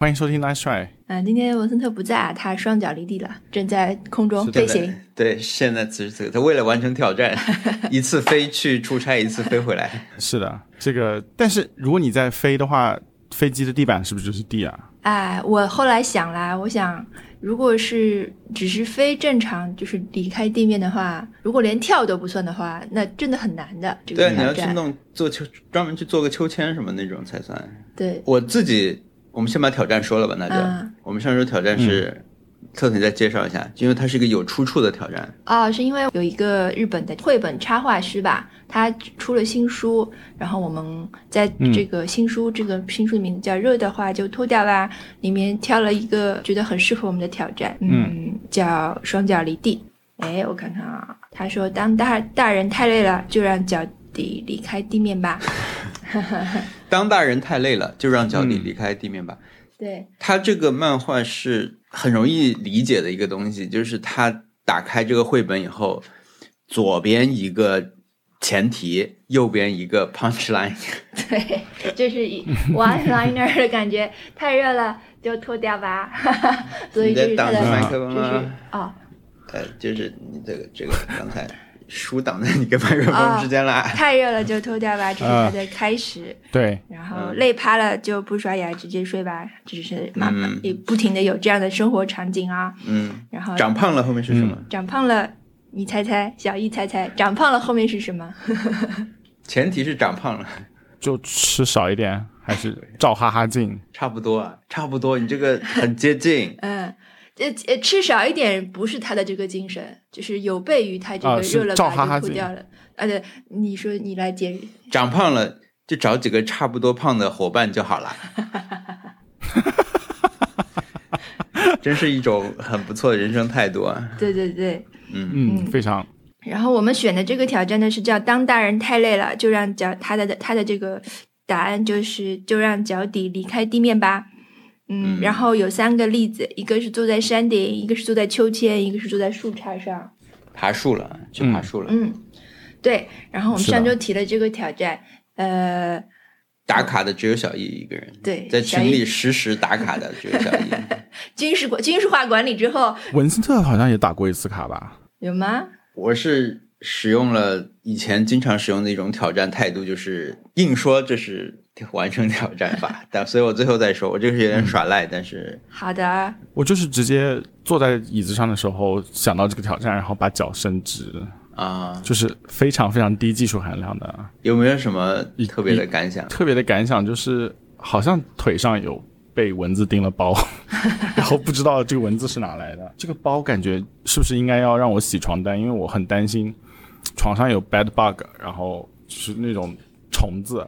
欢迎收听 Nice Try。啊，今天文森特不在，他双脚离地了，正在空中飞行。对，现在此时此刻，他为了完成挑战，一次飞去出差，一次飞回来。是的，这个，但是如果你在飞的话，飞机的地板是不是就是地啊？哎，我后来想来，我想，如果是只是飞正常，就是离开地面的话，如果连跳都不算的话，那真的很难的。这个对，你要去弄做秋，专门去做个秋千什么那种才算。对，我自己。我们先把挑战说了吧，那就我们上周挑战是，特特再介绍一下，因为它是一个有出处的挑战啊，是因为有一个日本的绘本插画师吧，他出了新书，然后我们在这个新书这个新书的名字叫《热的话就脱掉啦》，里面挑了一个觉得很适合我们的挑战，嗯，叫双脚离地。哎，我看看啊，他说当大大人太累了，就让脚底离开地面吧。当大人太累了，就让脚底离开地面吧。对，他这个漫画是很容易理解的一个东西，就是他打开这个绘本以后，左边一个前提，右边一个 punch line。对，就是 one liner 的感觉。太热了，就脱掉吧。所以就是他的麦克风就是哦，呃，就是你这个这个刚才。书挡在你跟麦克风之间了。太热了就脱掉吧，这是它的开始。对。然后累趴了就不刷牙直接睡吧，这是妈妈也不停的有这样的生活场景啊。嗯。然后长胖了后面是什么？长胖了，你猜猜，小易猜猜，长胖了后面是什么？前提是长胖了，就吃少一点，还是照哈哈镜？差不多啊，差不多，你这个很接近。嗯。呃呃，吃少一点不是他的这个精神，就是有悖于他这个热了吧就吐掉了。啊，对，你说你来解。长胖了就找几个差不多胖的伙伴就好了。真是一种很不错的人生态度啊！对对对，嗯嗯，非常。然后我们选的这个挑战呢是叫“当大人太累了，就让脚他的他的这个答案就是就让脚底离开地面吧。嗯，然后有三个例子，一个是坐在山顶，一个是坐在秋千，一个是坐在树杈上，爬树了，去爬树了。嗯，对。然后我们上周提了这个挑战，呃，打卡的只有小易一个人。对，在群里实时打卡的只有小易。军事管军事化管理之后，文森特好像也打过一次卡吧？有吗？我是。使用了以前经常使用的一种挑战态度，就是硬说这是 完成挑战吧，但所以我最后再说，我这个是有点耍赖，但是好的，我就是直接坐在椅子上的时候想到这个挑战，然后把脚伸直啊，就是非常非常低技术含量的。有没有什么特别的感想？特别的感想就是好像腿上有。被蚊子叮了包，然后不知道这个蚊子是哪来的。这个包感觉是不是应该要让我洗床单？因为我很担心床上有 bed bug，然后是那种虫子。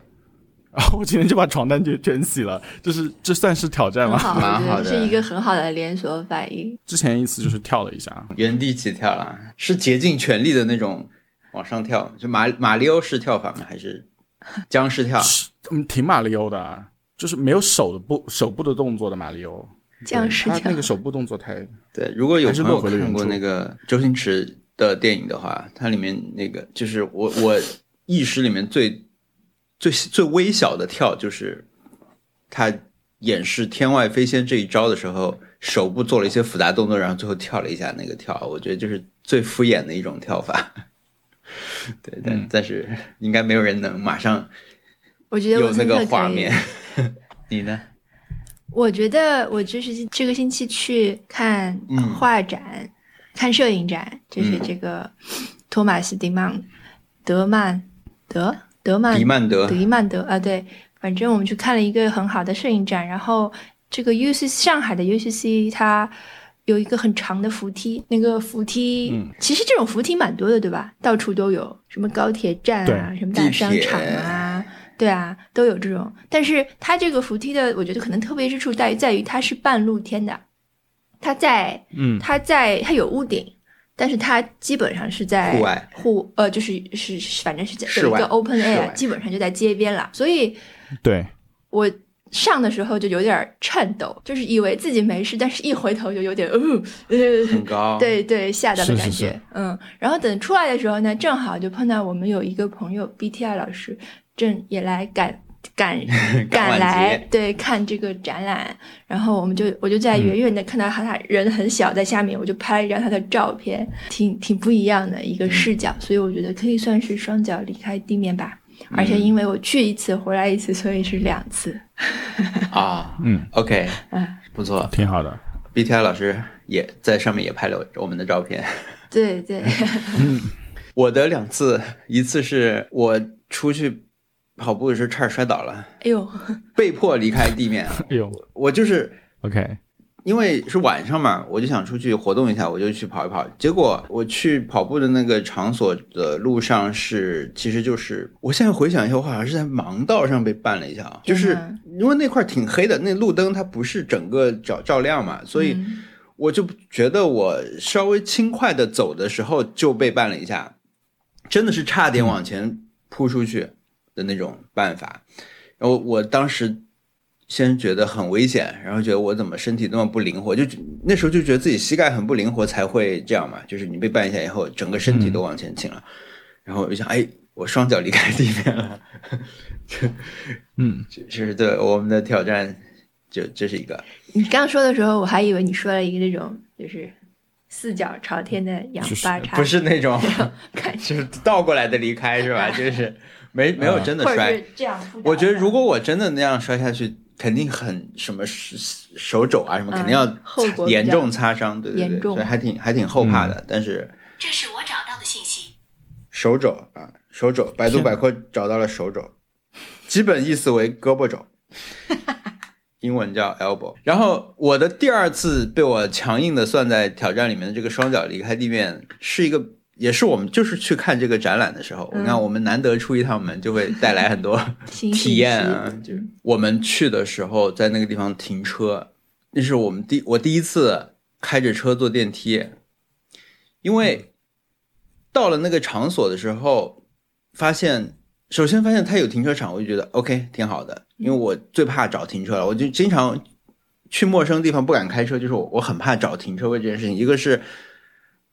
然后我今天就把床单就全洗了，就是这算是挑战吗？蛮好的，是一个很好的连锁反应。之前一次就是跳了一下，原地起跳了，是竭尽全力的那种往上跳，就马马里奥式跳法吗？还是僵尸跳？嗯，挺马里奥的。就是没有手的部手部的动作的马里奥，僵尸他那个手部动作太对。如果有朋友看过那个周星驰的电影的话，它里面那个就是我我意识里面最最最微小的跳，就是他演示天外飞仙这一招的时候，手部做了一些复杂动作，然后最后跳了一下那个跳，我觉得就是最敷衍的一种跳法。对，但但是应该没有人能马上。我觉得有那个画面，你呢？我觉得我就是这个星期去看画展，看摄影展，就是这个托马斯·迪曼德曼德德曼迪曼德。迪曼德啊，对，反正我们去看了一个很好的摄影展，然后这个 U C 上海的 U C C 它有一个很长的扶梯，那个扶梯其实这种扶梯蛮多的，对吧？到处都有，什么高铁站啊，什么大商场啊。对啊，都有这种，但是它这个扶梯的，我觉得可能特别之处在于，在于它是半露天的，它在，嗯，它在，它有屋顶，但是它基本上是在户外，户，呃，就是是，反正是一个 open air，基本上就在街边了，所以，对，我上的时候就有点颤抖，就是以为自己没事，但是一回头就有点，呃，很高，对对，吓到的感觉，嗯，然后等出来的时候呢，正好就碰到我们有一个朋友 BTI 老师。正也来赶 赶赶来对看这个展览，然后我们就我就在远远的看到他，他人很小在下面，我就拍了一张他的照片，挺挺不一样的一个视角，所以我觉得可以算是双脚离开地面吧。而且因为我去一次回来一次，所以是两次。啊，嗯，OK，嗯，不错，挺好的。BTI 老师也在上面也拍了我们的照片。对对，我的两次，一次是我出去跑步的时候差点摔倒了，哎呦，被迫离开地面。哎呦，我就是 OK。因为是晚上嘛，我就想出去活动一下，我就去跑一跑。结果我去跑步的那个场所的路上是，其实就是我现在回想一下，我好像是在盲道上被绊了一下啊，就是因为那块挺黑的，那路灯它不是整个照照亮嘛，所以我就觉得我稍微轻快的走的时候就被绊了一下，真的是差点往前扑出去的那种办法。然后我当时。先觉得很危险，然后觉得我怎么身体那么不灵活，就那时候就觉得自己膝盖很不灵活才会这样嘛，就是你被绊一下以后，整个身体都往前倾了，然后我就想，哎，我双脚离开地面了，嗯，这是对我们的挑战，就这是一个。你刚说的时候，我还以为你说了一个那种就是四脚朝天的仰八叉，不是那种，就是倒过来的离开是吧？就是没没有真的摔，这样。我觉得如果我真的那样摔下去。肯定很什么手手肘啊什么肯定要严重擦伤，对对对，所以还挺还挺后怕的。但是这是我找到的信息，手肘啊手肘，百度百科找到了手肘，基本意思为胳膊肘，英文叫 elbow。然后我的第二次被我强硬的算在挑战里面的这个双脚离开地面是一个。也是我们就是去看这个展览的时候，你看我们难得出一趟门，就会带来很多 体验啊。就我们去的时候，在那个地方停车，那是我们第我第一次开着车坐电梯，因为到了那个场所的时候，发现首先发现它有停车场，我就觉得 OK 挺好的，因为我最怕找停车了，我就经常去陌生地方不敢开车，就是我我很怕找停车位这件事情，一个是。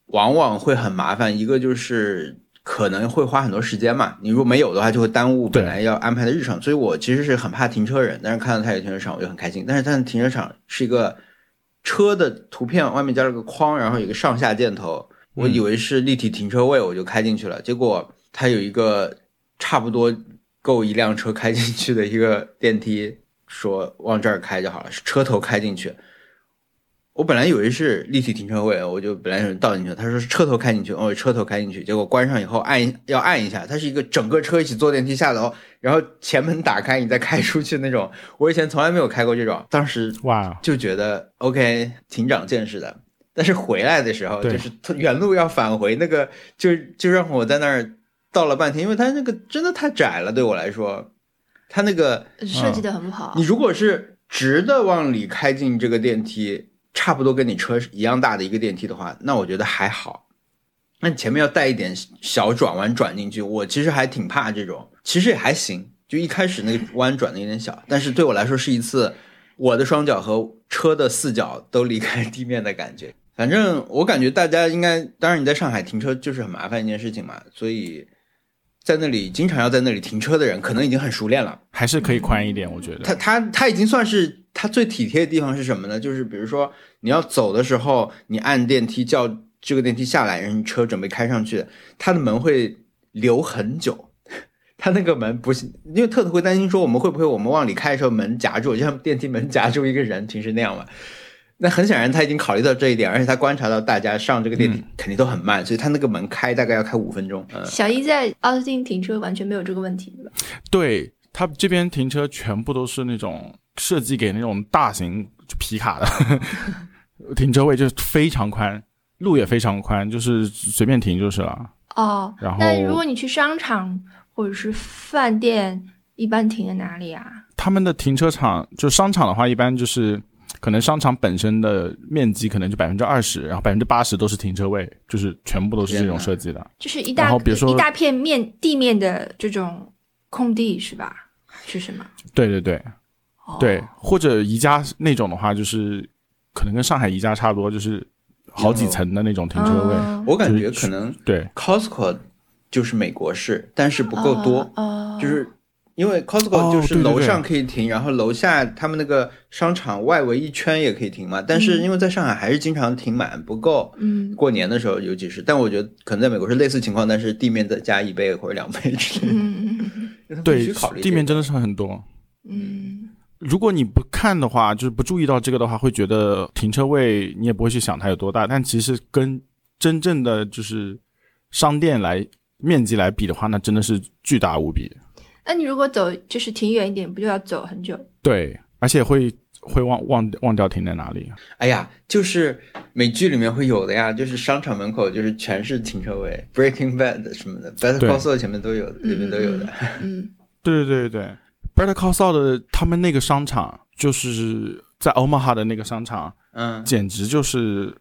往往会很麻烦，一个就是可能会花很多时间嘛。你如果没有的话，就会耽误本来要安排的日程。所以我其实是很怕停车人，但是看到他有停车场，我就很开心。但是他的停车场是一个车的图片，外面加了个框，然后有个上下箭头，我以为是立体停车位，我就开进去了。结果他有一个差不多够一辆车开进去的一个电梯，说往这儿开就好了，是车头开进去。我本来以为是立体停车位，我就本来想倒进去。他说是车头开进去，哦，车头开进去，结果关上以后按要按一下，它是一个整个车一起坐电梯下楼，然后前门打开，你再开出去那种。我以前从来没有开过这种，当时 哇就觉得 OK 挺长见识的。但是回来的时候，就是原路要返回那个，就就让我在那儿倒了半天，因为它那个真的太窄了，对我来说，它那个设计的很不好。你如果是直的往里开进这个电梯。差不多跟你车一样大的一个电梯的话，那我觉得还好。那你前面要带一点小转弯转进去，我其实还挺怕这种。其实也还行，就一开始那个弯转的有点小，但是对我来说是一次我的双脚和车的四脚都离开地面的感觉。反正我感觉大家应该，当然你在上海停车就是很麻烦一件事情嘛，所以在那里经常要在那里停车的人，可能已经很熟练了，还是可以宽一点。我觉得他他他已经算是。他最体贴的地方是什么呢？就是比如说你要走的时候，你按电梯叫这个电梯下来，然后车准备开上去，它的门会留很久。它那个门不是，因为特特会担心说我们会不会我们往里开的时候门夹住，就像电梯门夹住一个人，平时那样嘛。那很显然他已经考虑到这一点，而且他观察到大家上这个电梯肯定都很慢，所以他那个门开大概要开五分钟。小一在奥斯汀停车完全没有这个问题，对吧？对他这边停车全部都是那种。设计给那种大型皮卡的 停车位就是非常宽，路也非常宽，就是随便停就是了。哦，然后那如果你去商场或者是饭店，一般停在哪里啊？他们的停车场就商场的话，一般就是可能商场本身的面积可能就百分之二十，然后百分之八十都是停车位，就是全部都是这种设计的。就是一大，然后比如说一大片面地面的这种空地是吧？是什么？对对对。对，或者宜家那种的话，就是可能跟上海宜家差不多，就是好几层的那种停车位。我感觉可能对 Costco 就是美国式，但是不够多，就是因为 Costco 就是楼上可以停，然后楼下他们那个商场外围一圈也可以停嘛。但是因为在上海还是经常停满不够，嗯，过年的时候尤其是。但我觉得可能在美国是类似情况，但是地面再加一倍或者两倍之类的。嗯嗯对，地面真的是很多。嗯，如果你不看的话，就是不注意到这个的话，会觉得停车位你也不会去想它有多大。但其实跟真正的就是商店来面积来比的话，那真的是巨大无比。那你如果走就是停远一点，不就要走很久？对，而且会会忘忘忘掉停在哪里。哎呀，就是美剧里面会有的呀，就是商场门口就是全是停车位，Breaking Bad 什么的，Better Call Saul 前面都有，里面都有的。嗯，对对对对，Better Call Saul 的他们那个商场就是在 Omaha 的那个商场，嗯，简直就是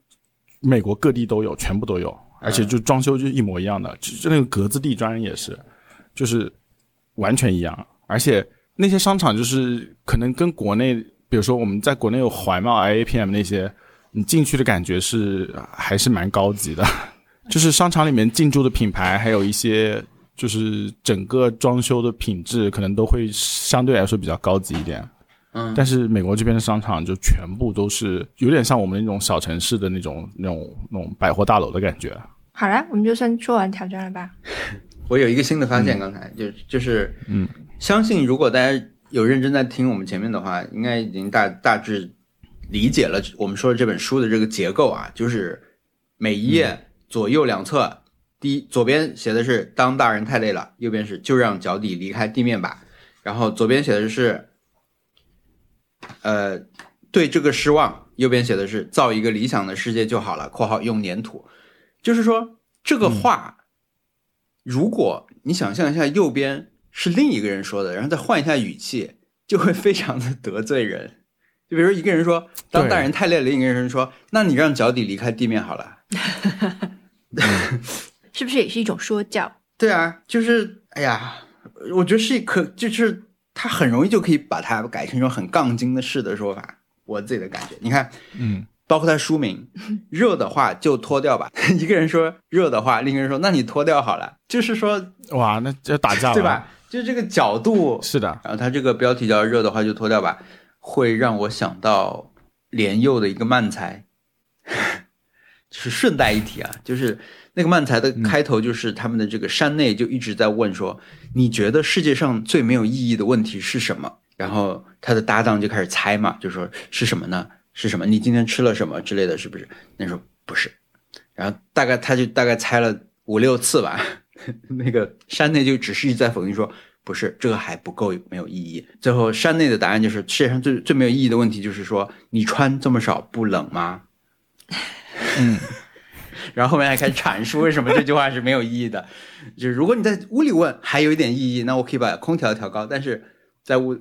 美国各地都有，全部都有，而且就装修就一模一样的，就就那个格子地砖也是，就是。完全一样，而且那些商场就是可能跟国内，比如说我们在国内有怀贸、IAPM 那些，你进去的感觉是还是蛮高级的，就是商场里面进驻的品牌，还有一些就是整个装修的品质，可能都会相对来说比较高级一点。嗯，但是美国这边的商场就全部都是有点像我们那种小城市的那种那种那种百货大楼的感觉。好了，我们就算说完挑战了吧。我有一个新的发现，刚才就就是，嗯，相信如果大家有认真在听我们前面的话，应该已经大大致理解了我们说的这本书的这个结构啊，就是每一页左右两侧，第一左边写的是当大人太累了，右边是就让脚底离开地面吧，然后左边写的是，呃，对这个失望，右边写的是造一个理想的世界就好了（括号用粘土），就是说这个话。如果你想象一下，右边是另一个人说的，然后再换一下语气，就会非常的得罪人。就比如说一个人说“当大人太累了”，另一个人说“那你让脚底离开地面好了”，是不是也是一种说教？对啊，就是哎呀，我觉得是可，就是他很容易就可以把它改成一种很杠精的式的说法。我自己的感觉，你看，嗯。包括他书名，热的话就脱掉吧。一个人说热的话，另一个人说那你脱掉好了。就是说，哇，那要打架了，对吧？就这个角度是的。然后他这个标题叫热的话就脱掉吧，会让我想到莲幼的一个漫才，就是顺带一提啊，就是那个漫才的开头就是他们的这个山内就一直在问说，你觉得世界上最没有意义的问题是什么？然后他的搭档就开始猜嘛，就说是什么呢？是什么？你今天吃了什么之类的是不是？那时候不是，然后大概他就大概猜了五六次吧。那个山内就只是一直在否定说不是，这个还不够没有意义。最后山内的答案就是世界上最最没有意义的问题就是说你穿这么少不冷吗？嗯，然后后面还开始阐述为什么这句话是没有意义的。就是如果你在屋里问还有一点意义，那我可以把空调调高。但是在屋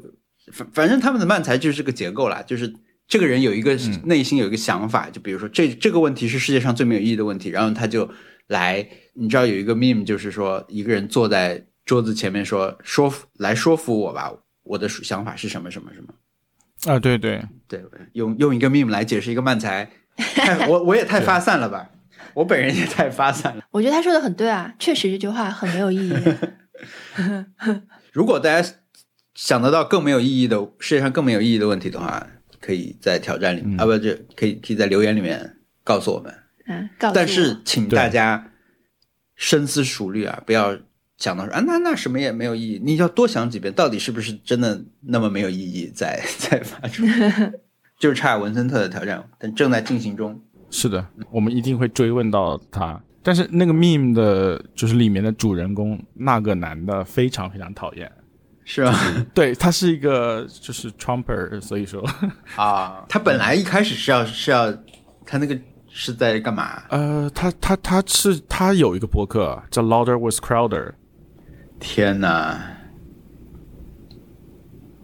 反反正他们的漫才就是这个结构啦，就是。这个人有一个内心有一个想法，就比如说这这个问题是世界上最没有意义的问题，然后他就来，你知道有一个 meme 就是说一个人坐在桌子前面说说服来说服我吧，我的想法是什么什么什么啊？对对对，用用一个 meme 来解释一个漫才，我我也太发散了吧，我本人也太发散了。我觉得他说的很对啊，确实这句话很没有意义。如果大家想得到更没有意义的世界上更没有意义的问题的话。可以在挑战里面啊，不就可以可以在留言里面告诉我们。嗯，告诉但是请大家深思熟虑啊，不要想到说啊，那那什么也没有意义。你要多想几遍，到底是不是真的那么没有意义？再再发出，就是差文森特的挑战，但正在进行中。是的，我们一定会追问到他。但是那个 meme 的，就是里面的主人公那个男的，非常非常讨厌。是吧？对他是一个就是 Trumper，所以说啊，他本来一开始是要是要他那个是在干嘛？呃，他他他是他有一个博客叫 Louder with Crowder。天哪！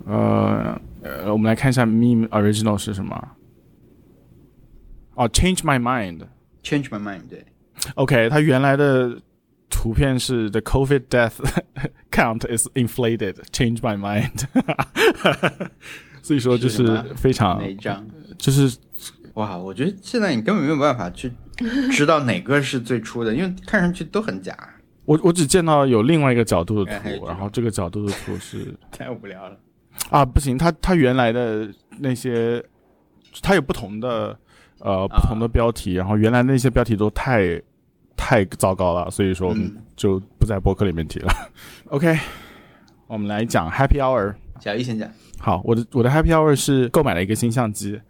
呃呃，我们来看一下 Meme Original 是什么？哦，Change My Mind，Change My Mind，对。OK，他原来的。图片是 The COVID death count is inflated. Change my mind. 所以说就是非常哪一张？就是哇，我觉得现在你根本没有办法去知道哪个是最初的，因为看上去都很假。我我只见到有另外一个角度的图，然后这个角度的图是 太无聊了。啊，不行，它它原来的那些，它有不同的呃不同的标题，然后原来那些标题都太太糟糕了，所以说我们嗯就不在播客里面提了。OK，我们来讲 Happy Hour。小易先讲，好，我的我的 Happy Hour 是购买了一个新相机，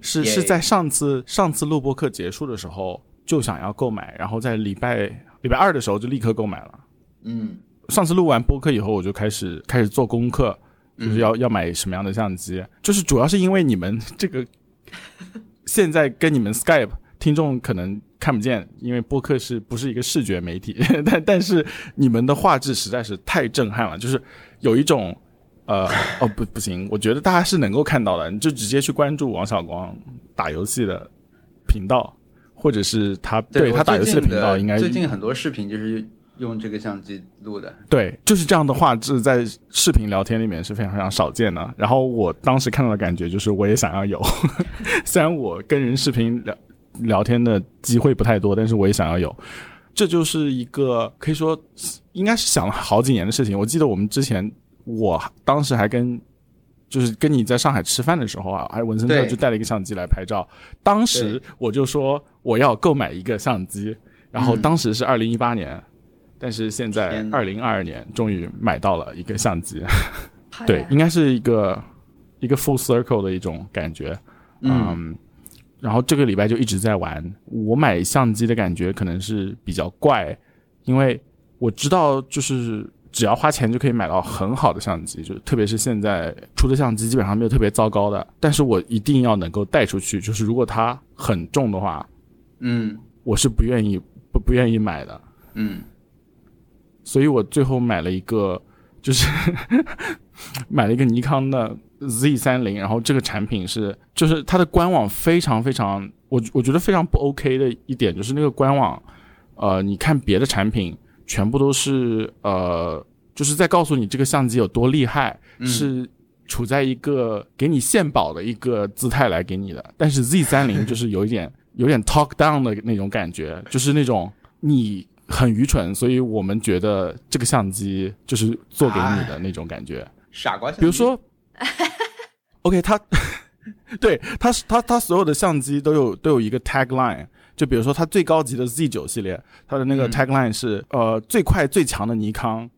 是是在上次上次录播课结束的时候就想要购买，然后在礼拜礼拜二的时候就立刻购买了。嗯上次录完播客以后，我就开始开始做功课，就是要、要买什么样的相机，就是主要是因为你们这个 现在跟你们 Skype 听众可能看不见，因为播客是不是一个视觉媒体，但但是你们的画质实在是太震撼了，就是有一种呃 哦不不行，我觉得大家是能够看到的，你就直接去关注王小光打游戏的频道，或者是他对我他打游戏的频道应该最近很多视频就是用这个相机录的。对，就是这样的画质，在视频聊天里面是非常非常少见的。然后我当时看到的感觉就是，我也想要有。虽然我跟人视频聊聊天的机会不太多，但是我也想要有。这就是一个可以说应该是想了好几年的事情。我记得我们之前，我当时还跟就是跟你在上海吃饭的时候啊，还文森特就带了一个相机来拍照。当时我就说我要购买一个相机，然后嗯当时是二零一八年。但是现在二零二二年终于买到了一个相机，对应该是一个一个 full circle 的一种感觉，嗯，然后这个礼拜就一直在玩。我买相机的感觉可能是比较怪，因为我知道就是只要花钱就可以买到很好的相机，就特别是现在出的相机基本上没有特别糟糕的，但是我一定要能够带出去，就是如果它很重的话，嗯我是不愿意不不愿意买的。嗯所以我最后买了一个，就是 买了一个尼康的 Z 三零，然后这个产品是，就是它的官网非常非常，我我觉得非常不 OK 的一点就是那个官网，呃，你看别的产品全部都是呃，就是在告诉你这个相机有多厉害，是处在一个给你献宝的一个姿态来给你的，但是 Z 三零就是有一点 有点 talk down 的那种感觉，就是那种你很愚蠢，所以我们觉得这个相机就是做给你的那种感觉。傻瓜相机。比如说 OK，他对它是它它所有的相机都有都有一个 tagline，就比如说它最高级的 Z 九系列，它的那个嗯。tagline 是、呃最快最强的尼康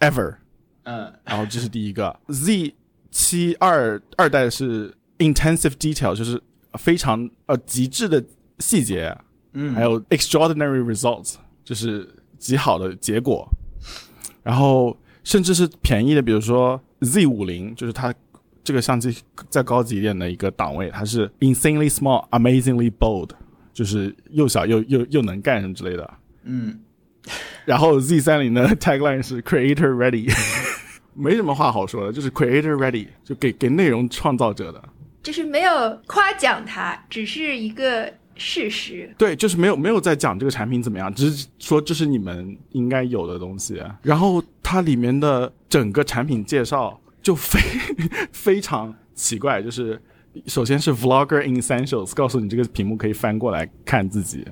ever，嗯。然后这是第一个。Z 七二二代是 intensive detail，就是非常呃极致的细节，嗯，还有 extraordinary results，就是极好的结果。然后甚至是便宜的，比如说 Z 五零，就是它这个相机再高级一点的一个档位，它是 insanely small, amazingly bold，就是又小又又又能干什么之类的。嗯然后 Z 三零的 tagline 是 creator ready，没什么话好说的，就是 creator ready，就给给内容创造者的。就是没有夸奖它，只是一个事实。对，就是没有没有在讲这个产品怎么样，只是说这是你们应该有的东西。然后它里面的整个产品介绍就非 非常奇怪，就是首先是 Vlogger Essentials，告诉你这个屏幕可以翻过来看自己，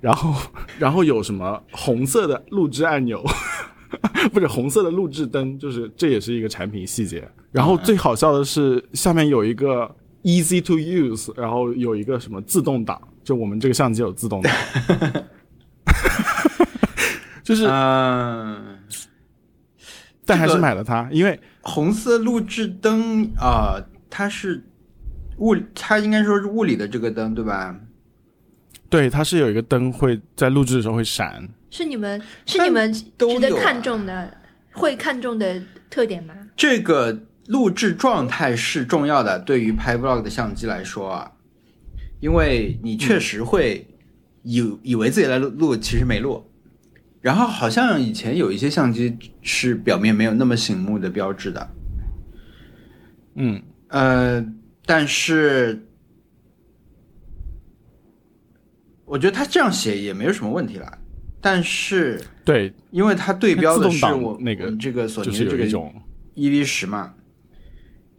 然后然后有什么红色的录制按钮。不是红色的录制灯，就是这也是一个产品细节。然后最好笑的是，下面有一个 easy to use，然后有一个什么自动挡，就我们这个相机有自动挡，就是嗯，但还是买了它，因为红色录制灯啊、它是物，它应该说是物理的这个灯对吧？对它是有一个灯会在录制的时候会闪，是你们是你们值得看重的、会看重的特点吗？这个录制状态是重要的，对于拍 vlog 的相机来说啊，因为你确实会以、以为自己在录录，其实没录。然后好像以前有一些相机是表面没有那么醒目的标志的，嗯，呃，但是我觉得他这样写也没有什么问题啦。但是对，因为它对标的是我那个这个索就是尼的这个 EV 十嘛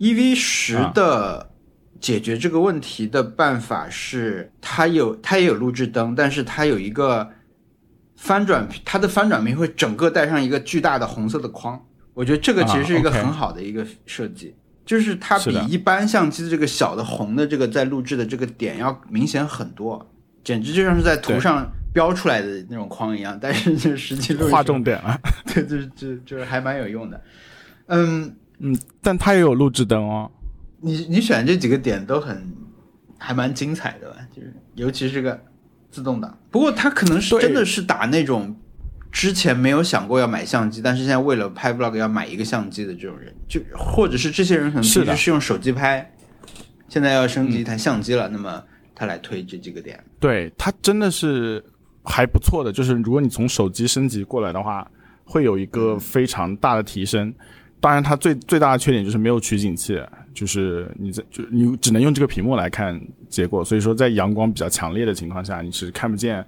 ，EV 十啊。的解决这个问题的办法是，它有它也有录制灯，但是它有一个翻转它的翻转屏会整个带上一个巨大的红色的框，我觉得这个其实是一个很好的一个设计，就是它比一般相机的这个小的红的这个在录制的这个点要明显很多，简直就像是在图上标出来的那种框一样，但是就实际录画重点了，对，就是就就是还蛮有用的，嗯嗯，但它也有录制灯哦，你你选这几个点都很还蛮精彩的吧，就是尤其是这个。自动挡，不过他可能是真的是打那种之前没有想过要买相机，但是现在为了拍 vlog 要买一个相机的这种人，就或者是这些人可能平时是用手机拍，现在要升级一台相机了，那么他来推这几个点。对他真的是还不错的，就是如果你从手机升级过来的话，会有一个非常大的提升。当然，它最最大的缺点就是没有取景器。就是你在就你只能用这个屏幕来看结果，所以说在阳光比较强烈的情况下，你是看不见，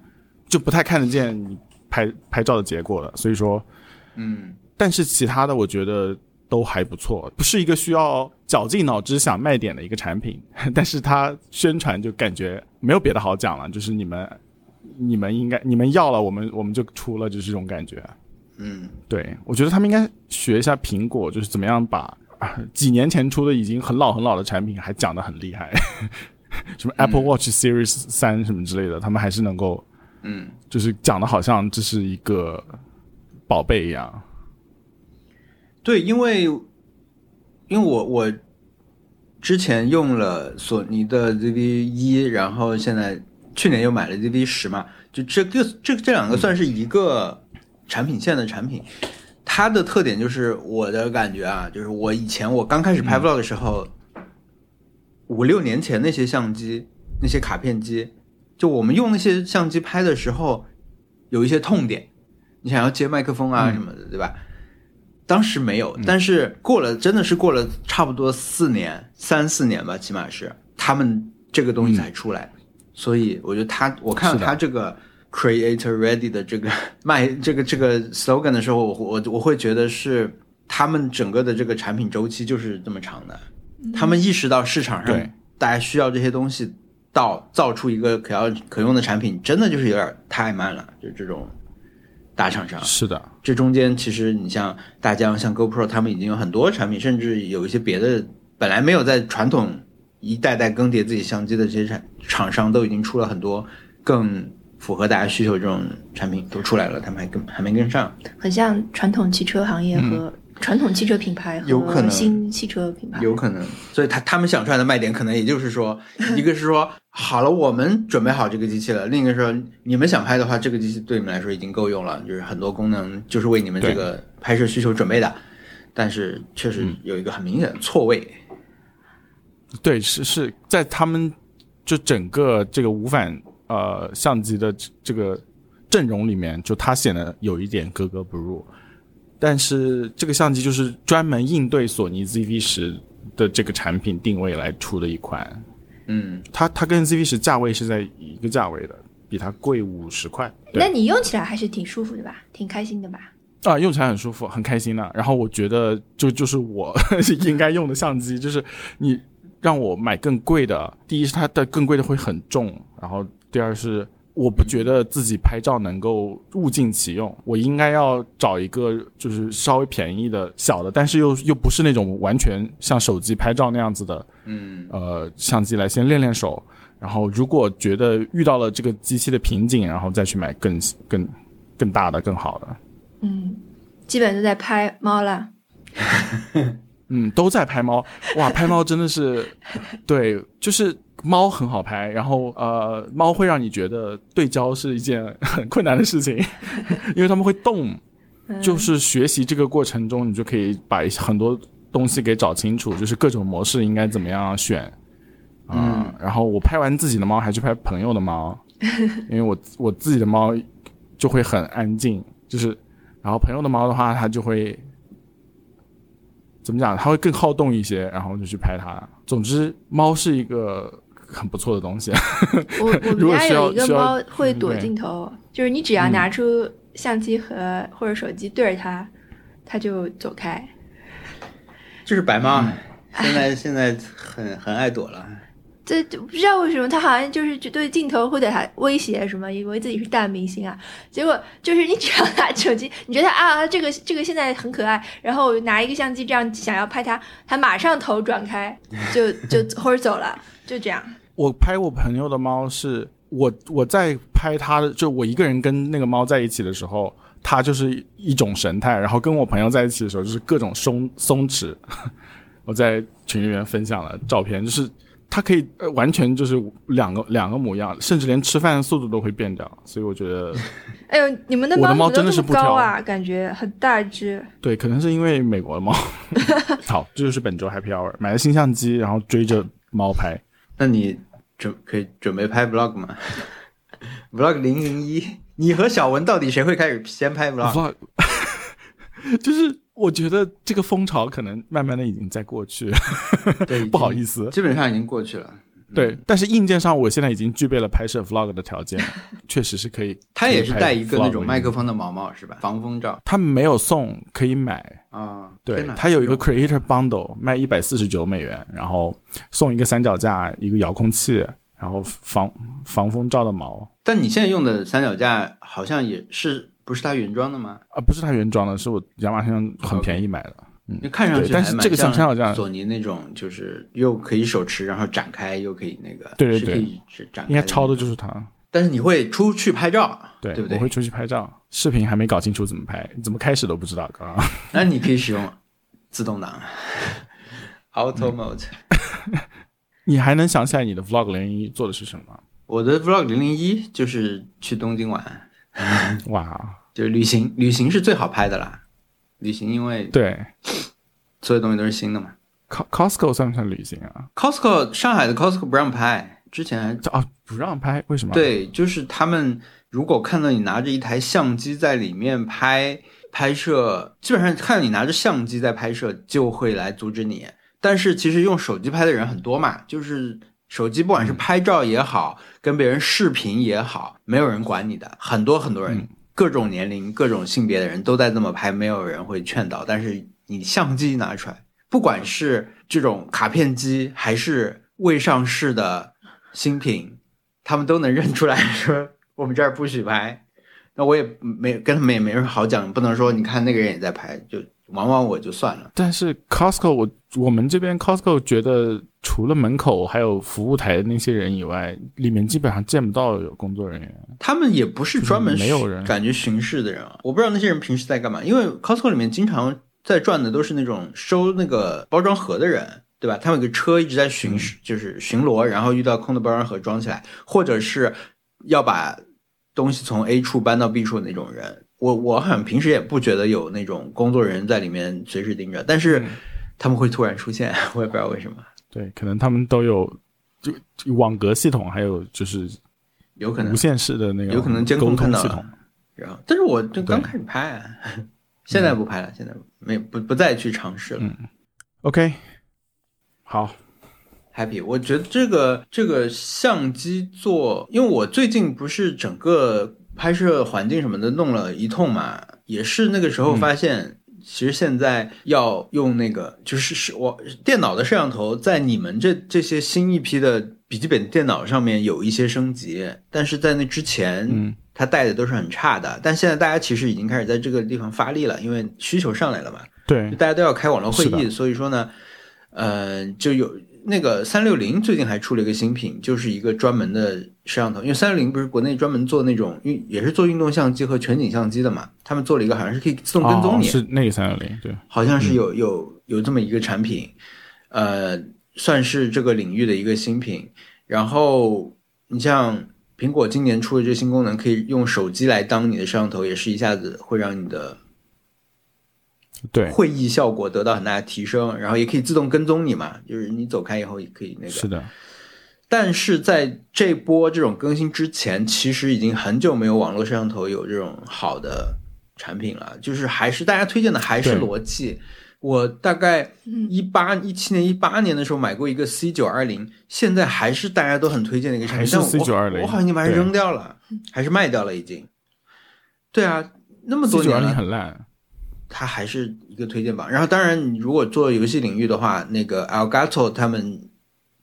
就不太看得见你拍拍照的结果的。所以说，嗯，但是其他的我觉得都还不错，不是一个需要绞尽脑汁想卖点的一个产品，但是它宣传就感觉没有别的好讲了，就是你们你们应该你们要了，我们我们就出了，就是这种感觉。嗯，对，我觉得他们应该学一下苹果，就是怎么样把。几年前出的已经很老很老的产品，还讲的很厉害，什么 Apple Watch Series 三什么之类的，他们还是能够，嗯，就是讲的好像这是一个宝贝一样。对，因为因为我我之前用了索尼的 ZV 一，然后现在去年又买了 ZV 十嘛，就这个这这两个算是一个产品线的产品。它的特点就是我的感觉啊，就是我以前我刚开始拍 vlog 的时候，五六年前那些相机、那些卡片机，就我们用那些相机拍的时候，有一些痛点，你想要接麦克风啊什么的，对吧？当时没有，但是过了，真的是过了差不多四年、三四年吧，起码是他们这个东西才出来，所以我觉得他，我看到他这个。Creator Ready 的这个 卖这个这个 slogan 的时候，我我我会觉得是他们整个的这个产品周期就是这么长的。他们意识到市场上大家需要这些东西，到造出一个可要可用的产品，真的就是有点太慢了。就这种大厂商是的，这中间其实你像大疆、像 GoPro，他们已经有很多产品，甚至有一些别的本来没有在传统一代代更迭自己相机的这些厂厂商，都已经出了很多更。符合大家需求这种产品都出来了，他们还跟还没跟上，很像传统汽车行业和传统汽车品牌和新汽车品牌，有可能。所以他他们想出来的卖点，可能也就是说，一个是说 好了，我们准备好这个机器了；另一个说，你们想拍的话，这个机器对你们来说已经够用了，就是很多功能就是为你们这个拍摄需求准备的。但是确实有一个很明显的错位。对，是是在他们就整个这个无反。呃，相机的这个阵容里面，就它显得有一点格格不入。但是这个相机就是专门应对索尼 ZV 十的这个产品定位来出的一款。嗯，它它跟 ZV 十价位是在一个价位的，比它贵五十块。那你用起来还是挺舒服的吧？挺开心的吧？啊，用起来很舒服，很开心的。然后我觉得，就就是我 应该用的相机，就是你让我买更贵的，第一是它的更贵的会很重，然后。第二是，我不觉得自己拍照能够物尽其用，我应该要找一个就是稍微便宜的小的，但是又又不是那种完全像手机拍照那样子的，嗯，呃，相机来先练练手，然后如果觉得遇到了这个机器的瓶颈，然后再去买更更更大的、更好的。嗯，基本都在拍猫了。嗯，都在拍猫，哇，拍猫真的是，对，就是。猫很好拍，然后呃，猫会让你觉得对焦是一件很困难的事情，因为他们会动。就是学习这个过程中，你就可以把很多东西给找清楚，就是各种模式应该怎么样选。嗯，然后我拍完自己的猫，还去拍朋友的猫，因为我我自己的猫就会很安静，就是然后朋友的猫的话，它就会怎么讲？它会更好动一些，然后就去拍它。总之，猫是一个。很不错的东西。我我 们家有一个猫会躲镜头，就是你只要拿出相机和或者手机对着它，它就走开。就是白猫，现在现在很很爱躲了。这不知道为什么它好像就是对镜头会对它威胁什么，以为自己是大明星啊。结果就是你只要拿手机，你觉得啊这个这个现在很可爱，然后拿一个相机这样想要拍它，它马上头转开就就或者走了，就这样。我拍我朋友的猫是我我在拍他的，就我一个人跟那个猫在一起的时候，它就是一种神态，然后跟我朋友在一起的时候就是各种松松弛。我在群里面分享了照片，就是。它可以呃完全就是两个两个模样，甚至连吃饭的速度都会变掉，所以我觉得，哎呦，你们的猫真的是不高啊，感觉很大只。对，可能是因为美国的猫。好，这就是本周 Happy Hour，买了新相机，然后追着猫拍。那你准可以准备拍 Vlog 吗？Vlog 零零一，你和小文到底谁会开始先拍 Vlog？就是。我觉得这个风潮可能慢慢的已经在过去，对，不好意思，基本上已经过去了。对，但是硬件上我现在已经具备了拍摄 vlog 的条件，确实是可以。它也是带一个那种麦克风的毛毛是吧？防风罩。它没有送，可以买啊。对，它有一个 creator bundle，卖一百四十九美元，然后送一个三脚架，一个遥控器，然后防防风罩的毛。但你现在用的三脚架好像也是。不是它原装的吗？啊，不是它原装的，是我亚马逊上很便宜买的。嗯，看上去但是这个像像这样，索尼那种就是又可以手持，然后展开，又可以那个，对对对，是展。应该抄的就是它。但是你会出去拍照，对对不对？我会出去拍照，视频还没搞清楚怎么拍，怎么开始都不知道。刚刚，那你可以使用自动挡，Auto Mode。你还能想起来你的 Vlog 零零一做的是什么吗？我的 Vlog 零零一就是去东京玩。哇，就旅行，旅行是最好拍的啦。旅行因为对，所有东西都是新的嘛。Costco 算不算旅行啊？Costco 上海的 Costco 不让拍，之前啊不让拍，为什么？对，就是他们如果看到你拿着一台相机在里面拍拍摄，基本上看到你拿着相机在拍摄，就会来阻止你。但是其实用手机拍的人很多嘛，就是。手机不管是拍照也好，跟别人视频也好，没有人管你的。很多很多人，各种年龄、各种性别的人都在这么拍，没有人会劝导。但是你相机拿出来，不管是这种卡片机还是未上市的新品，他们都能认出来说我们这儿不许拍。那我也没跟他们也没什么好讲，不能说你看那个人也在拍就。玩玩我就算了，但是 Costco 我我们这边 Costco 觉得除了门口还有服务台的那些人以外，里面基本上见不到有工作人员。他们也不是专门没有人感觉巡视的人啊，我不知道那些人平时在干嘛。因为 Costco 里面经常在转的都是那种收那个包装盒的人，对吧？他们有个车一直在巡视，就是巡逻，然后遇到空的包装盒装起来，或者是要把东西从 A 处搬到 B 处的那种人。我我好像平时也不觉得有那种工作人员在里面随时盯着，但是他们会突然出现，我也不知道为什么。对，可能他们都有就网格系统，还有就是有可能无线式的那个有可能监控系统。然后，但是我就刚开始拍，啊现在不拍了，现在没不不再去尝试了。嗯，OK，好，Happy。我觉得这个这个相机做，因为我最近不是整个。拍摄环境什么的弄了一通嘛，也是那个时候发现，其实现在要用那个，就是是我电脑的摄像头，在你们这这些新一批的笔记本电脑上面有一些升级，但是在那之前，嗯，它带的都是很差的。但现在大家其实已经开始在这个地方发力了，因为需求上来了嘛，对，大家都要开网络会议，所以说呢，呃，就有。那个三六零最近还出了一个新品，就是一个专门的摄像头。因为三六零不是国内专门做那种运，也是做运动相机和全景相机的嘛。他们做了一个好像是可以自动跟踪你，是那个三六零，对，好像是有有有这么一个产品，呃，算是这个领域的一个新品。然后你像苹果今年出的这新功能，可以用手机来当你的摄像头，也是一下子会让你的。对会议效果得到很大的提升，然后也可以自动跟踪你嘛，就是你走开以后也可以那个。是的，但是在这波这种更新之前，其实已经很久没有网络摄像头有这种好的产品了，就是还是大家推荐的还是罗技。我大概一八一七年一八年的时候买过一个 C 九二零，现在还是大家都很推荐的一个产品，是 C 九二零，我好像已经把它扔掉了，还是卖掉了已经。对啊，那么多年了，很烂。它还是一个推荐榜，然后当然，你如果做游戏领域的话，那个 Elgato 他们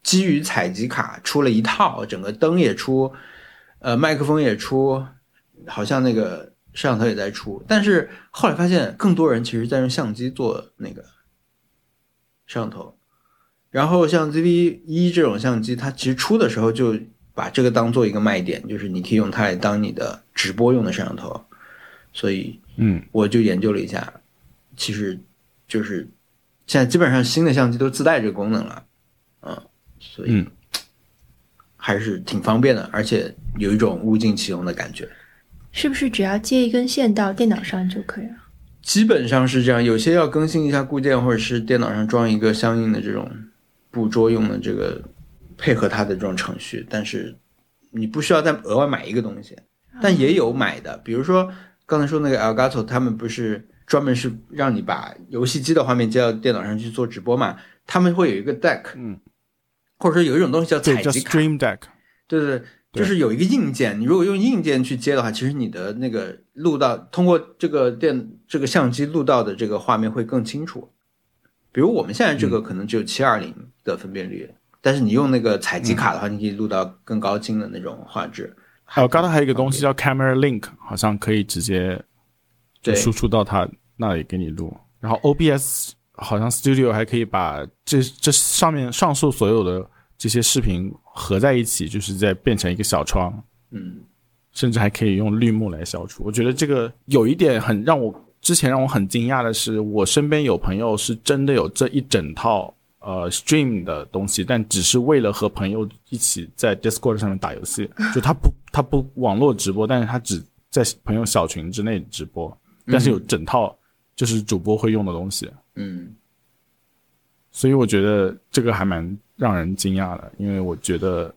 基于采集卡出了一套，整个灯也出，呃，麦克风也出，好像那个摄像头也在出。但是后来发现，更多人其实在用相机做那个摄像头。然后像 ZV 一这种相机，它其实出的时候就把这个当做一个卖点，就是你可以用它来当你的直播用的摄像头。所以，嗯，我就研究了一下，其实就是现在基本上新的相机都自带这个功能了，嗯，所以还是挺方便的，而且有一种物尽其用的感觉。是不是只要接一根线到电脑上就可以了？基本上是这样，有些要更新一下固件，或者是电脑上装一个相应的这种。捕捉用的这个配合它的这种程序，但是你不需要再额外买一个东西，但也有买的，比如说刚才说那个 Elgato，他们不是专门是让你把游戏机的画面接到电脑上去做直播嘛？他们会有一个 deck，嗯，或者说有一种东西叫采集卡，Stream Deck，对对对，就是有一个硬件，你如果用硬件去接的话，其实你的那个录到通过这个电这个相机录到的这个画面会更清楚。比如我们现在这个可能只有七二零的分辨率，但是你用那个采集卡的话，你可以录到更高清的那种画质。还有刚才还有一个东西叫 Camera Link，好像可以直接就输出到它那里给你录。然后 OBS 好像 Studio 还可以把这这上面上述所有的这些视频合在一起，就是在变成一个小窗。嗯，甚至还可以用绿幕来消除。我觉得这个有一点很让我。之前让我很惊讶的是，我身边有朋友是真的有这一整套呃 stream 的东西，但只是为了和朋友一起在 Discord 上面打游戏。就他不他不网络直播，但是他只在朋友小群之内直播，但是有整套就是主播会用的东西。嗯，所以我觉得这个还蛮让人惊讶的，因为我觉得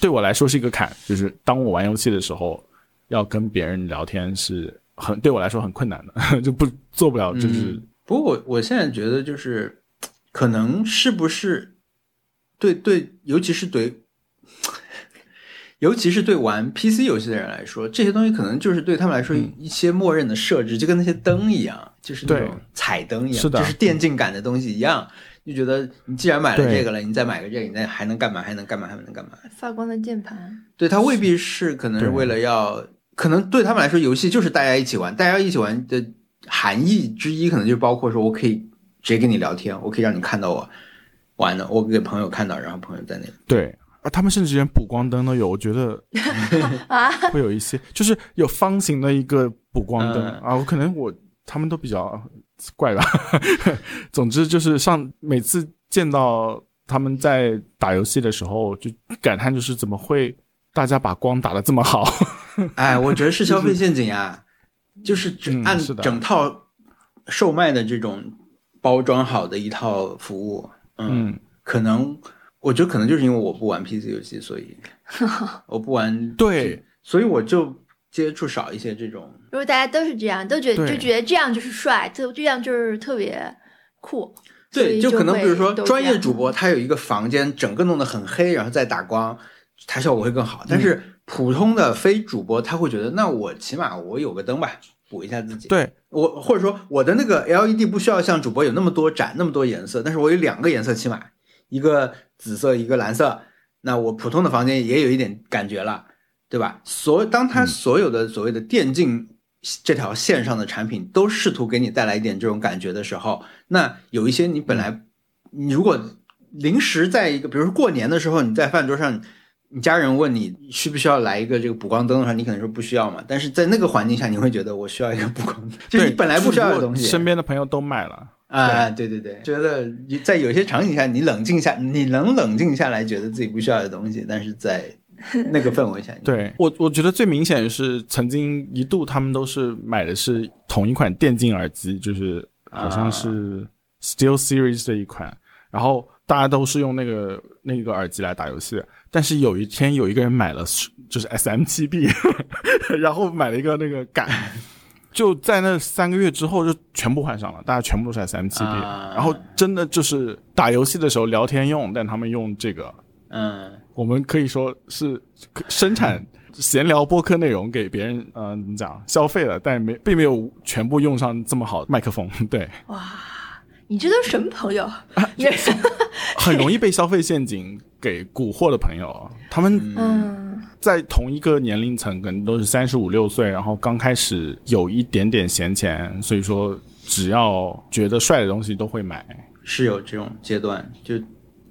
对我来说是一个坎，就是当我玩游戏的时候，要跟别人聊天是。很对我来说很困难的，就不做不了。就是，不过我我现在觉得就是，可能是不是对对，尤其是对，尤其是对玩 PC 游戏的人来说，这些东西可能就是对他们来说一些默认的设置，就跟那些灯一样，就是那种彩灯一样，就是电竞感的东西一样。就觉得你既然买了这个了，你再买个这个，你再还能干嘛？还能干嘛？还能干嘛？发光的键盘。对，它未必是可能是为了要。可能对他们来说，游戏就是大家一起玩。大家一起玩的含义之一，可能就包括说，我可以直接跟你聊天，我可以让你看到我玩的，我给朋友看到，然后朋友在那。对啊，他们甚至连补光灯都有，我觉得 啊，会有一些，就是有方形的一个补光灯啊。我可能我他们都比较怪吧。总之就是上每次见到他们在打游戏的时候，就感叹就是怎么会。大家把光打的这么好，哎，我觉得是消费陷阱呀，就是整按整套售卖的这种包装好的一套服务，嗯，可能我觉得可能就是因为我不玩 PC 游戏，所以 我不玩，对，所以我就接触少一些这种。如果大家都是这样，都觉得就觉得这样就是帅，特这样就是特别酷，对，就可能比如说专业主播他有一个房间，整个弄得很黑，然后再打光。它效果会更好，但是普通的非主播他会觉得，那我起码我有个灯吧，补一下自己。对我或者说我的那个 LED 不需要像主播有那么多盏那么多颜色，但是我有两个颜色起码，一个紫色一个蓝色，那我普通的房间也有一点感觉了，对吧？所当他所有的所谓的电竞这条线上的产品都试图给你带来一点这种感觉的时候，那有一些你本来你如果临时在一个比如说过年的时候你在饭桌上。你家人问你需不需要来一个这个补光灯的话，你可能说不需要嘛。但是在那个环境下，你会觉得我需要一个补光灯，就是你本来不需要的东西。身边的朋友都买了啊，对对对，觉得在有些场景下，你冷静下，你能冷静下来，觉得自己不需要的东西，但是在那个氛围下，对我我觉得最明显是曾经一度他们都是买的是同一款电竞耳机，就是好像是 Steel Series 的一款，然后大家都是用那个那个耳机来打游戏。但是有一天，有一个人买了，就是 S M 七 B，然后买了一个那个杆，就在那三个月之后就全部换上了，大家全部都是 S M 七 B，然后真的就是打游戏的时候聊天用，但他们用这个，嗯，我们可以说是生产 闲聊播客内容给别人，嗯，怎么讲消费了，但没并没有全部用上这么好麦克风，对，哇。你这都是什么朋友？很容易被消费陷阱给蛊惑的朋友，他们嗯在同一个年龄层，可能都是三十五六岁，然后刚开始有一点点闲钱，所以说只要觉得帅的东西都会买。是有这种阶段，就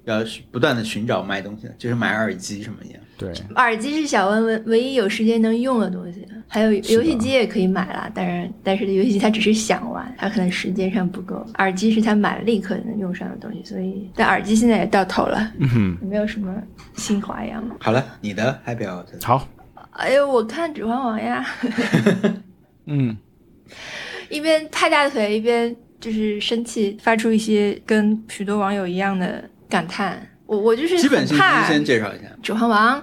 要不断的寻找卖东西，就是买耳机什么一样。对，耳机是小温唯唯一有时间能用的东西，还有游戏机也可以买啦。当然，但是游戏机他只是想玩，他可能时间上不够。耳机是他买了立刻能用上的东西，所以但耳机现在也到头了，嗯哼，没有什么新花样？好了，你的 Happy Hour 好，哎呦，我看《指环王》呀，嗯，一边拍大腿，一边就是生气，发出一些跟许多网友一样的感叹。我我就是基本信息很怕先介绍一下，《指环王》